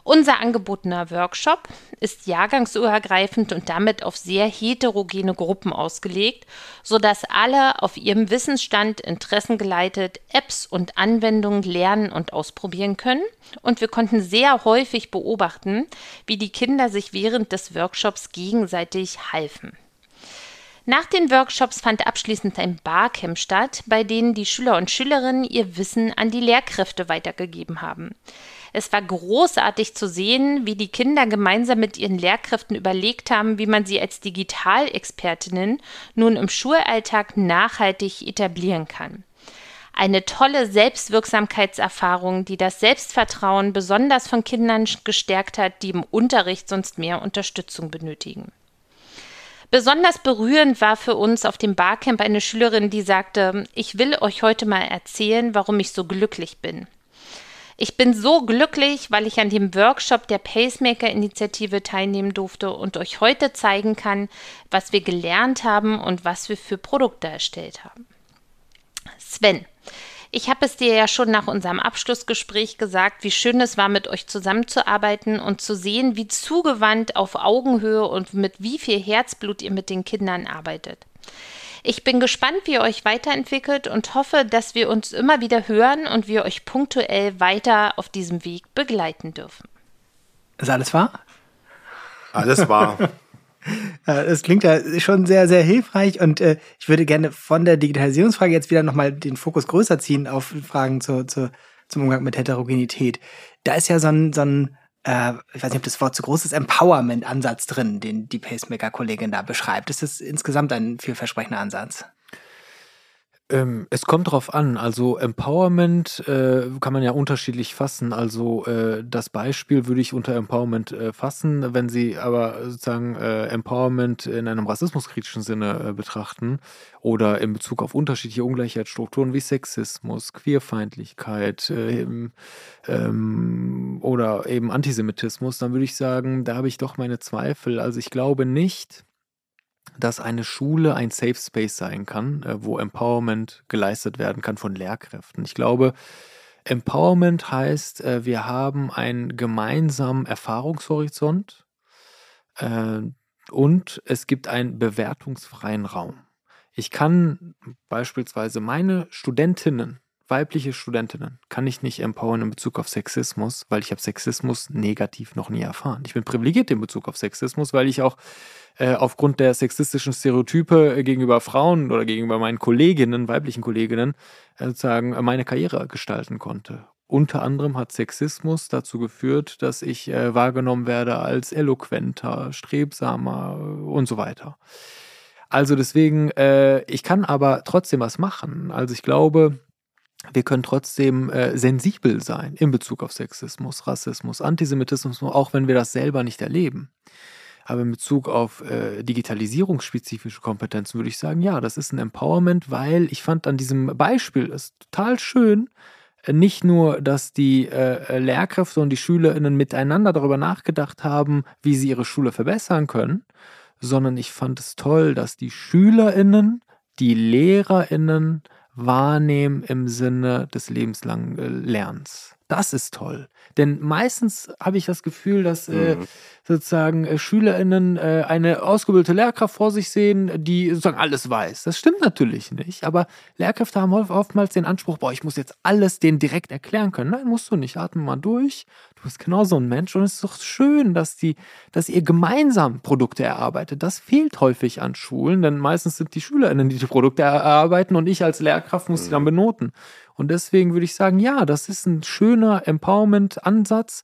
Unser angebotener Workshop ist jahrgangsübergreifend und damit auf sehr heterogene Gruppen ausgelegt, sodass alle auf ihrem Wissensstand interessengeleitet Apps und Anwendungen lernen und ausprobieren können. Und wir konnten sehr häufig beobachten, wie die Kinder sich während des Workshops gegenseitig halfen. Nach den Workshops fand abschließend ein Barcamp statt, bei denen die Schüler und Schülerinnen ihr Wissen an die Lehrkräfte weitergegeben haben. Es war großartig zu sehen, wie die Kinder gemeinsam mit ihren Lehrkräften überlegt haben, wie man sie als Digitalexpertinnen nun im Schulalltag nachhaltig etablieren kann. Eine tolle Selbstwirksamkeitserfahrung, die das Selbstvertrauen besonders von Kindern gestärkt hat, die im Unterricht sonst mehr Unterstützung benötigen. Besonders berührend war für uns auf dem Barcamp eine Schülerin, die sagte, ich will euch heute mal erzählen, warum ich so glücklich bin. Ich bin so glücklich, weil ich an dem Workshop der Pacemaker-Initiative teilnehmen durfte und euch heute zeigen kann, was wir gelernt haben und was wir für Produkte erstellt haben. Sven, ich habe es dir ja schon nach unserem Abschlussgespräch gesagt, wie schön es war, mit euch zusammenzuarbeiten und zu sehen, wie zugewandt auf Augenhöhe und mit wie viel Herzblut ihr mit den Kindern arbeitet. Ich bin gespannt, wie ihr euch weiterentwickelt und hoffe, dass wir uns immer wieder hören und wir euch punktuell weiter auf diesem Weg begleiten dürfen. Ist alles wahr? Alles wahr. Das klingt ja schon sehr, sehr hilfreich und äh, ich würde gerne von der Digitalisierungsfrage jetzt wieder nochmal den Fokus größer ziehen auf Fragen zu, zu, zum Umgang mit Heterogenität. Da ist ja so ein, so ein äh, ich weiß nicht, ob das Wort zu groß ist, Empowerment-Ansatz drin, den die Pacemaker-Kollegin da beschreibt. Ist das insgesamt ein vielversprechender Ansatz? Ähm, es kommt drauf an. Also Empowerment äh, kann man ja unterschiedlich fassen. Also äh, das Beispiel würde ich unter Empowerment äh, fassen. Wenn Sie aber sozusagen äh, Empowerment in einem rassismuskritischen Sinne äh, betrachten oder in Bezug auf unterschiedliche Ungleichheitsstrukturen wie Sexismus, Queerfeindlichkeit ähm, ähm, oder eben Antisemitismus, dann würde ich sagen, da habe ich doch meine Zweifel. Also ich glaube nicht, dass eine Schule ein Safe Space sein kann, äh, wo Empowerment geleistet werden kann von Lehrkräften. Ich glaube, Empowerment heißt, äh, wir haben einen gemeinsamen Erfahrungshorizont äh, und es gibt einen bewertungsfreien Raum. Ich kann beispielsweise meine Studentinnen weibliche Studentinnen kann ich nicht empowern in Bezug auf Sexismus, weil ich habe Sexismus negativ noch nie erfahren. Ich bin privilegiert in Bezug auf Sexismus, weil ich auch äh, aufgrund der sexistischen Stereotype äh, gegenüber Frauen oder gegenüber meinen Kolleginnen, weiblichen Kolleginnen, äh, sozusagen meine Karriere gestalten konnte. Unter anderem hat Sexismus dazu geführt, dass ich wahrgenommen werde als eloquenter, strebsamer und so weiter. Also deswegen, ich kann aber trotzdem was machen. Also ich glaube, wir können trotzdem äh, sensibel sein in Bezug auf Sexismus, Rassismus, Antisemitismus, auch wenn wir das selber nicht erleben. Aber in Bezug auf äh, digitalisierungsspezifische Kompetenzen würde ich sagen, ja, das ist ein Empowerment, weil ich fand an diesem Beispiel es total schön, äh, nicht nur, dass die äh, Lehrkräfte und die SchülerInnen miteinander darüber nachgedacht haben, wie sie ihre Schule verbessern können, sondern ich fand es toll, dass die SchülerInnen, die LehrerInnen, wahrnehmen im Sinne des lebenslangen äh, Lernens. Das ist toll. Denn meistens habe ich das Gefühl, dass äh, mhm. sozusagen äh, SchülerInnen äh, eine ausgebildete Lehrkraft vor sich sehen, die sozusagen alles weiß. Das stimmt natürlich nicht. Aber Lehrkräfte haben oftmals den Anspruch, boah, ich muss jetzt alles denen direkt erklären können. Nein, musst du nicht. Atme mal durch. Du bist genauso ein Mensch. Und es ist doch schön, dass die, dass ihr gemeinsam Produkte erarbeitet. Das fehlt häufig an Schulen, denn meistens sind die SchülerInnen, die die Produkte erarbeiten und ich als Lehrkraft muss sie dann mhm. benoten. Und deswegen würde ich sagen, ja, das ist ein schöner Empowerment-Ansatz.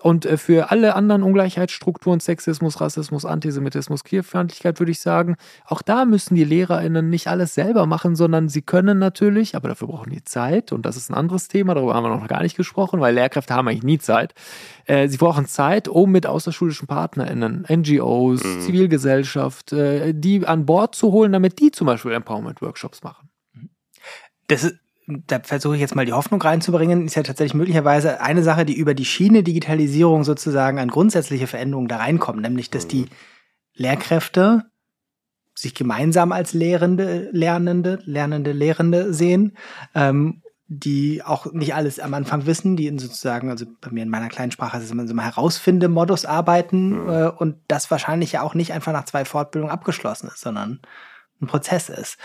Und äh, für alle anderen Ungleichheitsstrukturen, Sexismus, Rassismus, Antisemitismus, Queerfeindlichkeit, würde ich sagen, auch da müssen die LehrerInnen nicht alles selber machen, sondern sie können natürlich, aber dafür brauchen die Zeit. Und das ist ein anderes Thema, darüber haben wir noch gar nicht gesprochen, weil Lehrkräfte haben eigentlich nie Zeit. Äh, sie brauchen Zeit, um mit außerschulischen PartnerInnen, NGOs, mhm. Zivilgesellschaft, äh, die an Bord zu holen, damit die zum Beispiel Empowerment-Workshops machen. Das ist da versuche ich jetzt mal die Hoffnung reinzubringen, ist ja tatsächlich möglicherweise eine Sache, die über die Schiene Digitalisierung sozusagen an grundsätzliche Veränderungen da reinkommt, nämlich dass die Lehrkräfte sich gemeinsam als Lehrende, Lernende, Lernende, Lehrende sehen, ähm, die auch nicht alles am Anfang wissen, die in sozusagen, also bei mir in meiner kleinen Sprache ist es immer so mal Herausfinde-Modus arbeiten mhm. äh, und das wahrscheinlich ja auch nicht einfach nach zwei Fortbildungen abgeschlossen ist, sondern ein Prozess ist.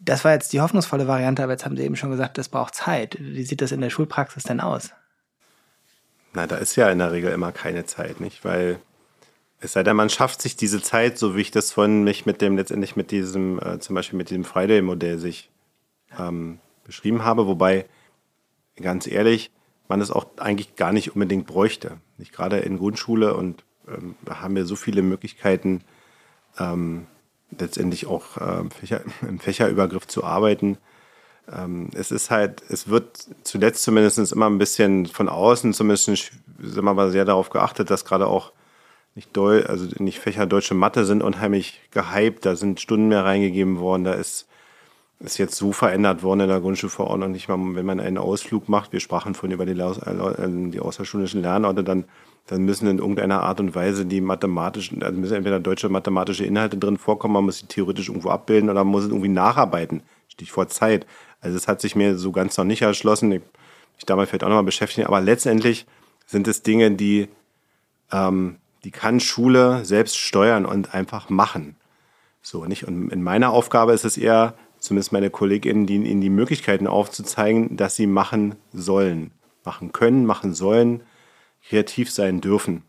Das war jetzt die hoffnungsvolle Variante, aber jetzt haben Sie eben schon gesagt, das braucht Zeit. Wie sieht das in der Schulpraxis denn aus? Na, da ist ja in der Regel immer keine Zeit, nicht? Weil es sei denn, man schafft sich diese Zeit, so wie ich das vorhin mich mit dem, letztendlich mit diesem, äh, zum Beispiel mit diesem Friday-Modell sich ähm, beschrieben habe, wobei, ganz ehrlich, man es auch eigentlich gar nicht unbedingt bräuchte. Nicht gerade in Grundschule und ähm, haben wir so viele Möglichkeiten, ähm, letztendlich auch äh, Fächer, im Fächerübergriff zu arbeiten. Ähm, es ist halt, es wird zuletzt zumindest immer ein bisschen von außen zumindest, sind wir mal sehr darauf geachtet, dass gerade auch nicht Deu also nicht Fächer Deutsche Mathe sind unheimlich gehypt, da sind Stunden mehr reingegeben worden, da ist ist jetzt so verändert worden in der Grundschulverordnung, nicht mal, wenn man einen Ausflug macht, wir sprachen vorhin über die, äh, die außerschulischen Lernorte, dann, dann müssen in irgendeiner Art und Weise die mathematischen, also müssen entweder deutsche mathematische Inhalte drin vorkommen, man muss sie theoretisch irgendwo abbilden oder man muss es irgendwie nacharbeiten. Stichwort Zeit. Also es hat sich mir so ganz noch nicht erschlossen. Ich mich damit vielleicht auch nochmal beschäftigen, aber letztendlich sind es Dinge, die ähm, die kann Schule selbst steuern und einfach machen. So, nicht? Und in meiner Aufgabe ist es eher, zumindest meine KollegInnen, die, ihnen die Möglichkeiten aufzuzeigen, dass sie machen sollen. Machen können, machen sollen, kreativ sein dürfen.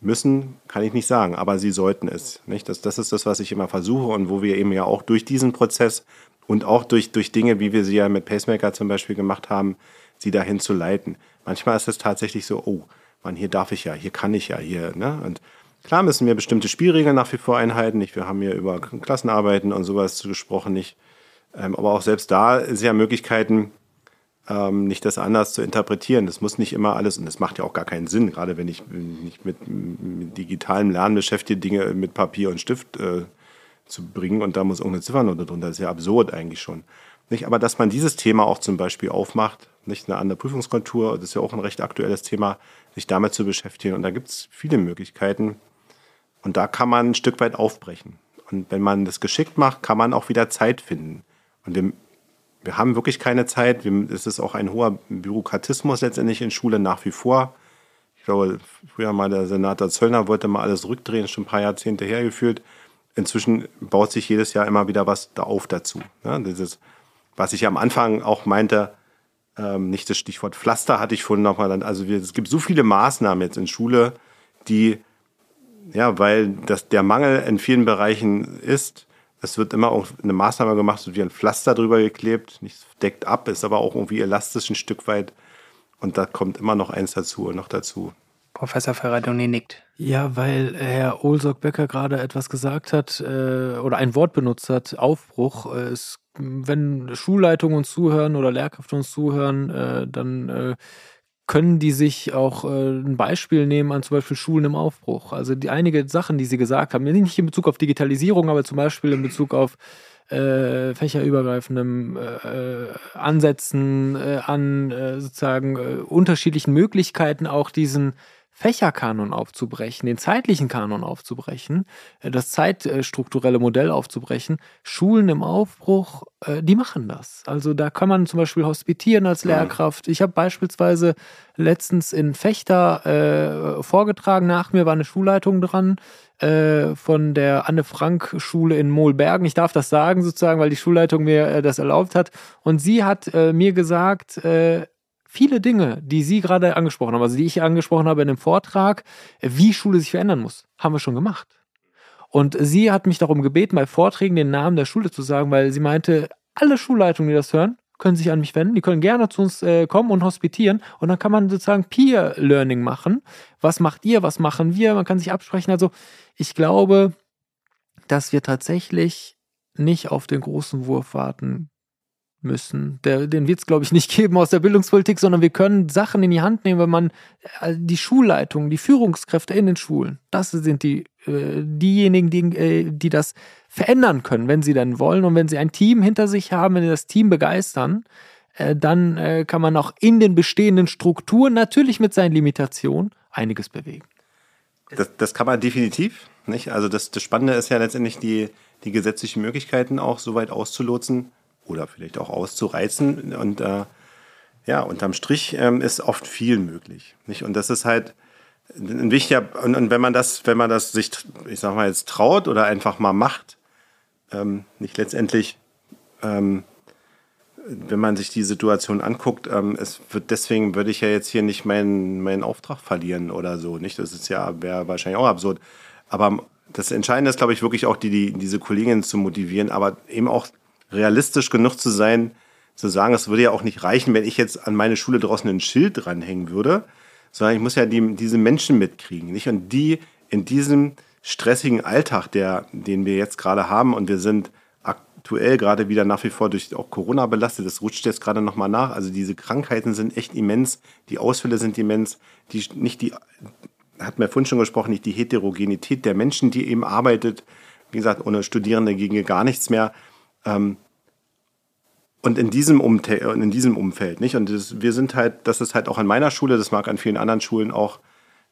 Müssen, kann ich nicht sagen, aber sie sollten es. Nicht? Das, das ist das, was ich immer versuche und wo wir eben ja auch durch diesen Prozess und auch durch, durch Dinge, wie wir sie ja mit Pacemaker zum Beispiel gemacht haben, sie dahin zu leiten. Manchmal ist es tatsächlich so, oh, man, hier darf ich ja, hier kann ich ja, hier, ne? Und klar müssen wir bestimmte Spielregeln nach wie vor einhalten. Nicht? Wir haben hier über Klassenarbeiten und sowas gesprochen, nicht. Ähm, aber auch selbst da ist ja Möglichkeiten, ähm, nicht das anders zu interpretieren. Das muss nicht immer alles, und das macht ja auch gar keinen Sinn, gerade wenn ich mich mit, mit digitalem Lernen beschäftige, Dinge mit Papier und Stift äh, zu bringen und da muss irgendeine Ziffernote drunter. Das ist ja absurd eigentlich schon. Nicht? Aber dass man dieses Thema auch zum Beispiel aufmacht, nicht eine andere Prüfungskultur, das ist ja auch ein recht aktuelles Thema, sich damit zu beschäftigen. Und da gibt es viele Möglichkeiten. Und da kann man ein Stück weit aufbrechen. Und wenn man das geschickt macht, kann man auch wieder Zeit finden. Und wir, wir haben wirklich keine Zeit. Es ist auch ein hoher Bürokratismus letztendlich in Schule nach wie vor. Ich glaube, früher mal der Senator Zöllner wollte mal alles rückdrehen, schon ein paar Jahrzehnte hergeführt. Inzwischen baut sich jedes Jahr immer wieder was da auf dazu. Ja, dieses, was ich am Anfang auch meinte, ähm, nicht das Stichwort Pflaster hatte ich vorhin nochmal. Also wir, es gibt so viele Maßnahmen jetzt in Schule, die, ja, weil das der Mangel in vielen Bereichen ist, es wird immer auch eine Maßnahme gemacht, so wie ein Pflaster drüber geklebt, nicht deckt ab, ist aber auch irgendwie elastisch ein Stück weit. Und da kommt immer noch eins dazu und noch dazu. Professor Ferradoni nickt. Ja, weil Herr Olsok-Becker gerade etwas gesagt hat äh, oder ein Wort benutzt hat, Aufbruch. Äh, es wenn Schulleitungen uns zuhören oder Lehrkräfte uns zuhören, äh, dann äh, können die sich auch äh, ein Beispiel nehmen an zum Beispiel Schulen im Aufbruch. Also die einige Sachen, die sie gesagt haben, nicht in Bezug auf Digitalisierung, aber zum Beispiel in Bezug auf äh, fächerübergreifendem äh, Ansätzen äh, an äh, sozusagen äh, unterschiedlichen Möglichkeiten auch diesen Fächerkanon aufzubrechen, den zeitlichen Kanon aufzubrechen, äh, das zeitstrukturelle Modell aufzubrechen. Schulen im Aufbruch, äh, die machen das. Also da kann man zum Beispiel hospitieren als Lehrkraft. Ich habe beispielsweise letztens in Fechter äh, vorgetragen, nach mir war eine Schulleitung dran äh, von der Anne-Frank-Schule in Mohlbergen. Ich darf das sagen sozusagen, weil die Schulleitung mir äh, das erlaubt hat. Und sie hat äh, mir gesagt, viele Dinge, die Sie gerade angesprochen haben, also die ich angesprochen habe in dem Vortrag, wie Schule sich verändern muss, haben wir schon gemacht. Und sie hat mich darum gebeten, bei Vorträgen den Namen der Schule zu sagen, weil sie meinte, alle Schulleitungen, die das hören, können sich an mich wenden. Die können gerne zu uns äh, kommen und hospitieren. Und dann kann man sozusagen Peer-Learning machen. Was macht ihr? Was machen wir? Man kann sich absprechen. Also ich glaube, dass wir tatsächlich nicht auf den großen Wurf warten müssen. Der, den wird es, glaube ich, nicht geben aus der Bildungspolitik, sondern wir können Sachen in die Hand nehmen, wenn man äh, die Schulleitung, die Führungskräfte in den Schulen, das sind die, äh, diejenigen, die, äh, die das verändern können, wenn sie denn wollen. Und wenn sie ein Team hinter sich haben, wenn sie das Team begeistern, äh, dann äh, kann man auch in den bestehenden Strukturen, natürlich mit seinen Limitationen, einiges bewegen. Das, das kann man definitiv. Nicht? Also das, das Spannende ist ja letztendlich die, die gesetzlichen Möglichkeiten auch so weit auszulotsen oder vielleicht auch auszureizen. Und äh, ja, unterm Strich ähm, ist oft viel möglich. Nicht? Und das ist halt ein wichtiger, und, und, wenn man das, wenn man das sich, ich sag mal, jetzt traut oder einfach mal macht, ähm, nicht letztendlich, ähm, wenn man sich die Situation anguckt, ähm, es wird deswegen würde ich ja jetzt hier nicht meinen, meinen Auftrag verlieren oder so. Nicht? Das ist ja, wäre wahrscheinlich auch absurd. Aber das Entscheidende ist, glaube ich, wirklich auch die, die, diese Kolleginnen zu motivieren, aber eben auch realistisch genug zu sein, zu sagen, es würde ja auch nicht reichen, wenn ich jetzt an meine Schule draußen ein Schild dranhängen würde, sondern ich muss ja die, diese Menschen mitkriegen, nicht? Und die in diesem stressigen Alltag, der, den wir jetzt gerade haben, und wir sind aktuell gerade wieder nach wie vor durch auch Corona belastet, das rutscht jetzt gerade nochmal nach. Also diese Krankheiten sind echt immens, die Ausfälle sind immens, die, nicht die, hat mir vorhin schon gesprochen, nicht die Heterogenität der Menschen, die eben arbeitet. Wie gesagt, ohne Studierende ginge gar nichts mehr. Ähm, und in diesem, Umte in diesem Umfeld, nicht? Und das, wir sind halt, das ist halt auch an meiner Schule, das mag an vielen anderen Schulen auch,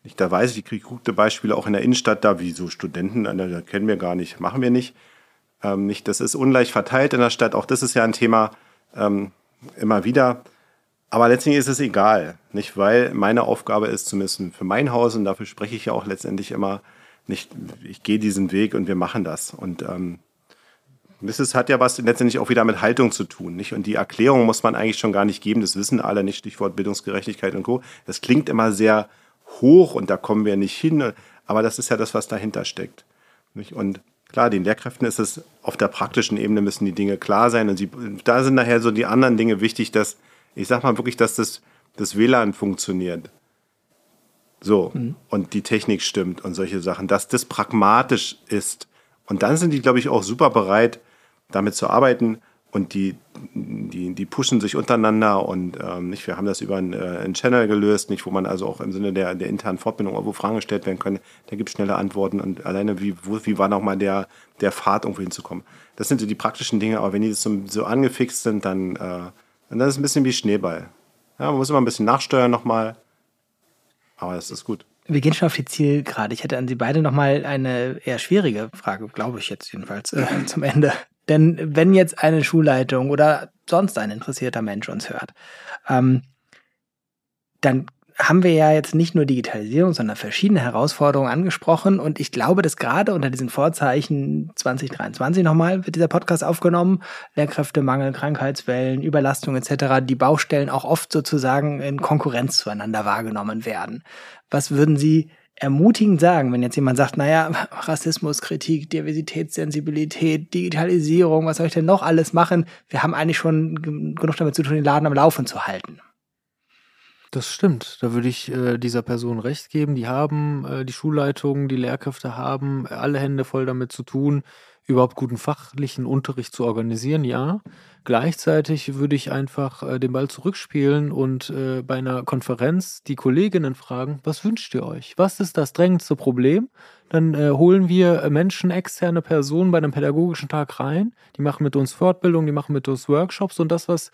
nicht, da weiß ich, ich kriege gute Beispiele auch in der Innenstadt, da wie so Studenten, da kennen wir gar nicht, machen wir nicht. Ähm, nicht, das ist ungleich verteilt in der Stadt, auch das ist ja ein Thema ähm, immer wieder. Aber letztendlich ist es egal, nicht, weil meine Aufgabe ist, zumindest für mein Haus, und dafür spreche ich ja auch letztendlich immer, nicht, ich gehe diesen Weg und wir machen das. Und ähm, das hat ja was letztendlich auch wieder mit Haltung zu tun. Nicht? Und die Erklärung muss man eigentlich schon gar nicht geben. Das wissen alle nicht. Stichwort Bildungsgerechtigkeit und Co. Das klingt immer sehr hoch und da kommen wir nicht hin. Aber das ist ja das, was dahinter steckt. Nicht? Und klar, den Lehrkräften ist es auf der praktischen Ebene müssen die Dinge klar sein. Und sie, da sind nachher so die anderen Dinge wichtig, dass, ich sag mal wirklich, dass das, das WLAN funktioniert. So. Mhm. Und die Technik stimmt und solche Sachen. Dass das pragmatisch ist. Und dann sind die, glaube ich, auch super bereit, damit zu arbeiten und die, die, die pushen sich untereinander und ähm, nicht, wir haben das über einen, äh, einen Channel gelöst, nicht, wo man also auch im Sinne der, der internen Fortbildung irgendwo Fragen gestellt werden können, da gibt es schnelle Antworten und alleine wie, wo, wie war nochmal der, der Pfad, irgendwo hinzukommen. Das sind so die praktischen Dinge, aber wenn die so, so angefixt sind, dann, äh, dann ist es ein bisschen wie Schneeball. Ja, man muss immer ein bisschen nachsteuern nochmal, aber das ist gut. Wir gehen schon auf die Zielgerade. Ich hätte an Sie beide nochmal eine eher schwierige Frage, glaube ich jetzt jedenfalls, äh, zum Ende. Denn wenn jetzt eine Schulleitung oder sonst ein interessierter Mensch uns hört, ähm, dann haben wir ja jetzt nicht nur Digitalisierung, sondern verschiedene Herausforderungen angesprochen. Und ich glaube, dass gerade unter diesen Vorzeichen 2023 nochmal wird dieser Podcast aufgenommen. Lehrkräftemangel, Krankheitswellen, Überlastung etc. Die Baustellen auch oft sozusagen in Konkurrenz zueinander wahrgenommen werden. Was würden Sie ermutigend sagen, wenn jetzt jemand sagt, naja, Rassismuskritik, Diversitätssensibilität, Digitalisierung, was soll ich denn noch alles machen? Wir haben eigentlich schon genug damit zu tun, den Laden am Laufen zu halten. Das stimmt. Da würde ich äh, dieser Person recht geben. Die haben, äh, die Schulleitungen, die Lehrkräfte haben alle Hände voll damit zu tun, überhaupt guten fachlichen Unterricht zu organisieren, ja. Gleichzeitig würde ich einfach äh, den Ball zurückspielen und äh, bei einer Konferenz die Kolleginnen fragen, was wünscht ihr euch? Was ist das drängendste Problem? Dann äh, holen wir Menschen, externe Personen bei einem pädagogischen Tag rein. Die machen mit uns Fortbildung, die machen mit uns Workshops und das, was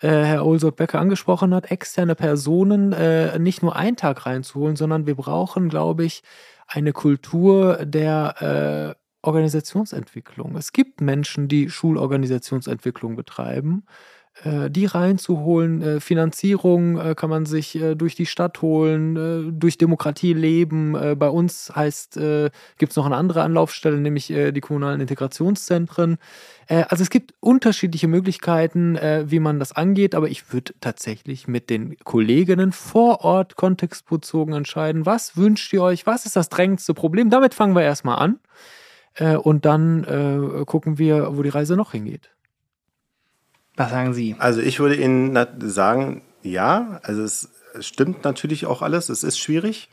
äh, Herr Olsot-Becker angesprochen hat, externe Personen äh, nicht nur einen Tag reinzuholen, sondern wir brauchen, glaube ich, eine Kultur der äh, Organisationsentwicklung. Es gibt Menschen, die Schulorganisationsentwicklung betreiben. Äh, die reinzuholen, äh, Finanzierung äh, kann man sich durch die Stadt holen, durch Demokratie leben. Bei uns heißt, gibt es noch eine andere Anlaufstelle, nämlich die kommunalen Integrationszentren. Also es gibt unterschiedliche Möglichkeiten, wie man das angeht, aber ich würde tatsächlich mit den Kolleginnen vor Ort kontextbezogen entscheiden, was wünscht ihr euch, was ist das drängendste Problem. Damit fangen wir erstmal an. Äh, und dann äh, gucken wir, wo die Reise noch hingeht. Was sagen Sie? Also ich würde Ihnen sagen, ja, also es stimmt natürlich auch alles, es ist schwierig.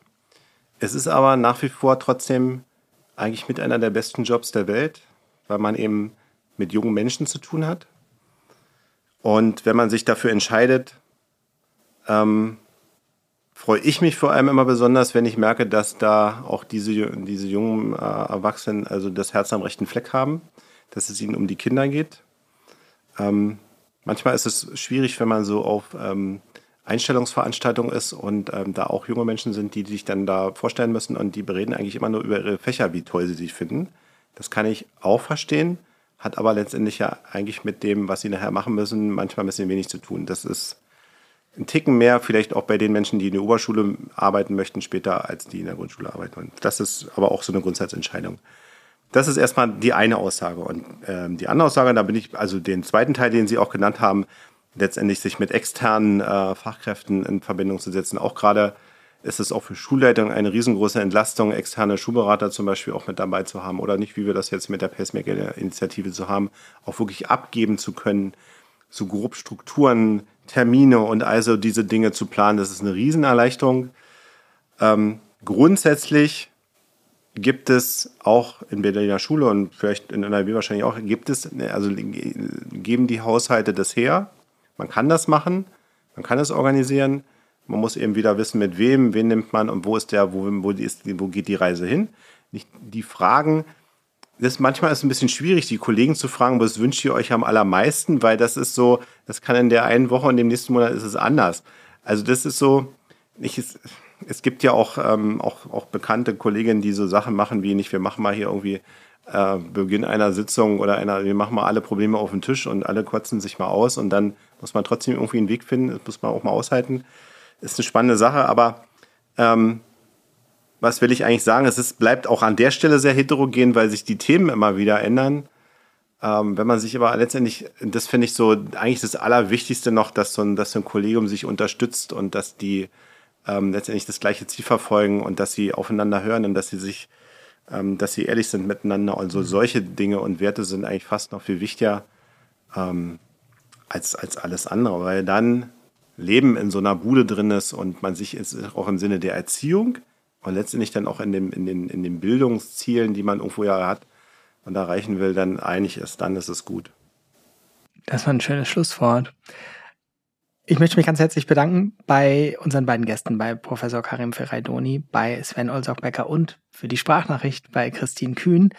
Es ist aber nach wie vor trotzdem eigentlich mit einer der besten Jobs der Welt, weil man eben mit jungen Menschen zu tun hat. Und wenn man sich dafür entscheidet, ähm, freue ich mich vor allem immer besonders, wenn ich merke, dass da auch diese, diese jungen äh, Erwachsenen also das Herz am rechten Fleck haben, dass es ihnen um die Kinder geht. Ähm, manchmal ist es schwierig, wenn man so auf ähm, Einstellungsveranstaltung ist und ähm, da auch junge Menschen sind, die sich dann da vorstellen müssen und die bereden eigentlich immer nur über ihre Fächer, wie toll sie sich finden. Das kann ich auch verstehen, hat aber letztendlich ja eigentlich mit dem, was sie nachher machen müssen, manchmal ein bisschen wenig zu tun. Das ist ein Ticken mehr, vielleicht auch bei den Menschen, die in der Oberschule arbeiten möchten, später als die in der Grundschule arbeiten. Und das ist aber auch so eine Grundsatzentscheidung. Das ist erstmal die eine Aussage. Und ähm, die andere Aussage, da bin ich, also den zweiten Teil, den Sie auch genannt haben, letztendlich sich mit externen äh, Fachkräften in Verbindung zu setzen. Auch gerade ist es auch für Schulleitungen eine riesengroße Entlastung, externe Schulberater zum Beispiel auch mit dabei zu haben oder nicht, wie wir das jetzt mit der Pacemaker-Initiative zu haben, auch wirklich abgeben zu können, so grob Strukturen, Termine und also diese Dinge zu planen. Das ist eine Riesenerleichterung. Ähm, grundsätzlich gibt es auch in Berliner Schule und vielleicht in NRW wahrscheinlich auch, gibt es, also geben die Haushalte das her, man kann das machen, man kann es organisieren. Man muss eben wieder wissen, mit wem, wen nimmt man und wo ist der, wo, wo, ist, wo geht die Reise hin. Die Fragen, das manchmal ist es ein bisschen schwierig, die Kollegen zu fragen, was wünscht ihr euch am allermeisten, weil das ist so, das kann in der einen Woche und im nächsten Monat ist es anders. Also das ist so, ich, es, es gibt ja auch, ähm, auch, auch bekannte Kolleginnen, die so Sachen machen wie nicht, wir machen mal hier irgendwie äh, Beginn einer Sitzung oder einer, wir machen mal alle Probleme auf den Tisch und alle kotzen sich mal aus und dann muss man trotzdem irgendwie einen Weg finden, das muss man auch mal aushalten. Ist eine spannende Sache, aber ähm, was will ich eigentlich sagen? Es ist, bleibt auch an der Stelle sehr heterogen, weil sich die Themen immer wieder ändern. Ähm, wenn man sich aber letztendlich, das finde ich so eigentlich das Allerwichtigste noch, dass so ein, dass so ein Kollegium sich unterstützt und dass die ähm, letztendlich das gleiche Ziel verfolgen und dass sie aufeinander hören und dass sie sich ähm, dass sie ehrlich sind miteinander und so solche Dinge und Werte sind eigentlich fast noch viel wichtiger ähm, als, als alles andere, weil dann Leben in so einer Bude drin ist und man sich ist auch im Sinne der Erziehung und letztendlich dann auch in, dem, in, den, in den Bildungszielen, die man irgendwo ja hat und erreichen will, dann einig ist, dann ist es gut. Das war ein schönes Schlusswort. Ich möchte mich ganz herzlich bedanken bei unseren beiden Gästen, bei Professor Karim Ferraidoni, bei Sven Olsok-Becker und für die Sprachnachricht bei Christine Kühn.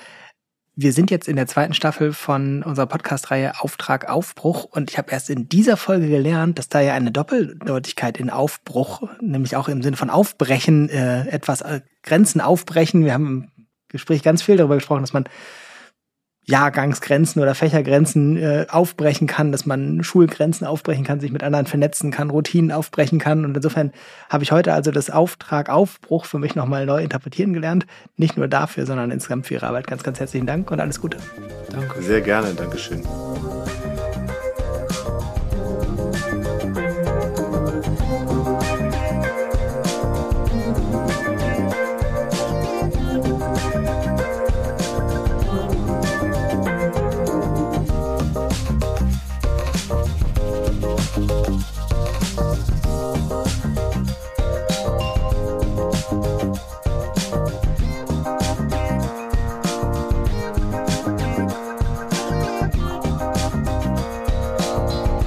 Wir sind jetzt in der zweiten Staffel von unserer Podcast-Reihe Auftrag Aufbruch und ich habe erst in dieser Folge gelernt, dass da ja eine Doppeldeutigkeit in Aufbruch, nämlich auch im Sinne von Aufbrechen, äh, etwas äh, Grenzen aufbrechen. Wir haben im Gespräch ganz viel darüber gesprochen, dass man Jahrgangsgrenzen oder Fächergrenzen äh, aufbrechen kann, dass man Schulgrenzen aufbrechen kann, sich mit anderen vernetzen kann, Routinen aufbrechen kann. Und insofern habe ich heute also das Auftrag Aufbruch für mich nochmal neu interpretieren gelernt. Nicht nur dafür, sondern insgesamt für Ihre Arbeit. Ganz, ganz herzlichen Dank und alles Gute. Danke. Sehr gerne. Dankeschön.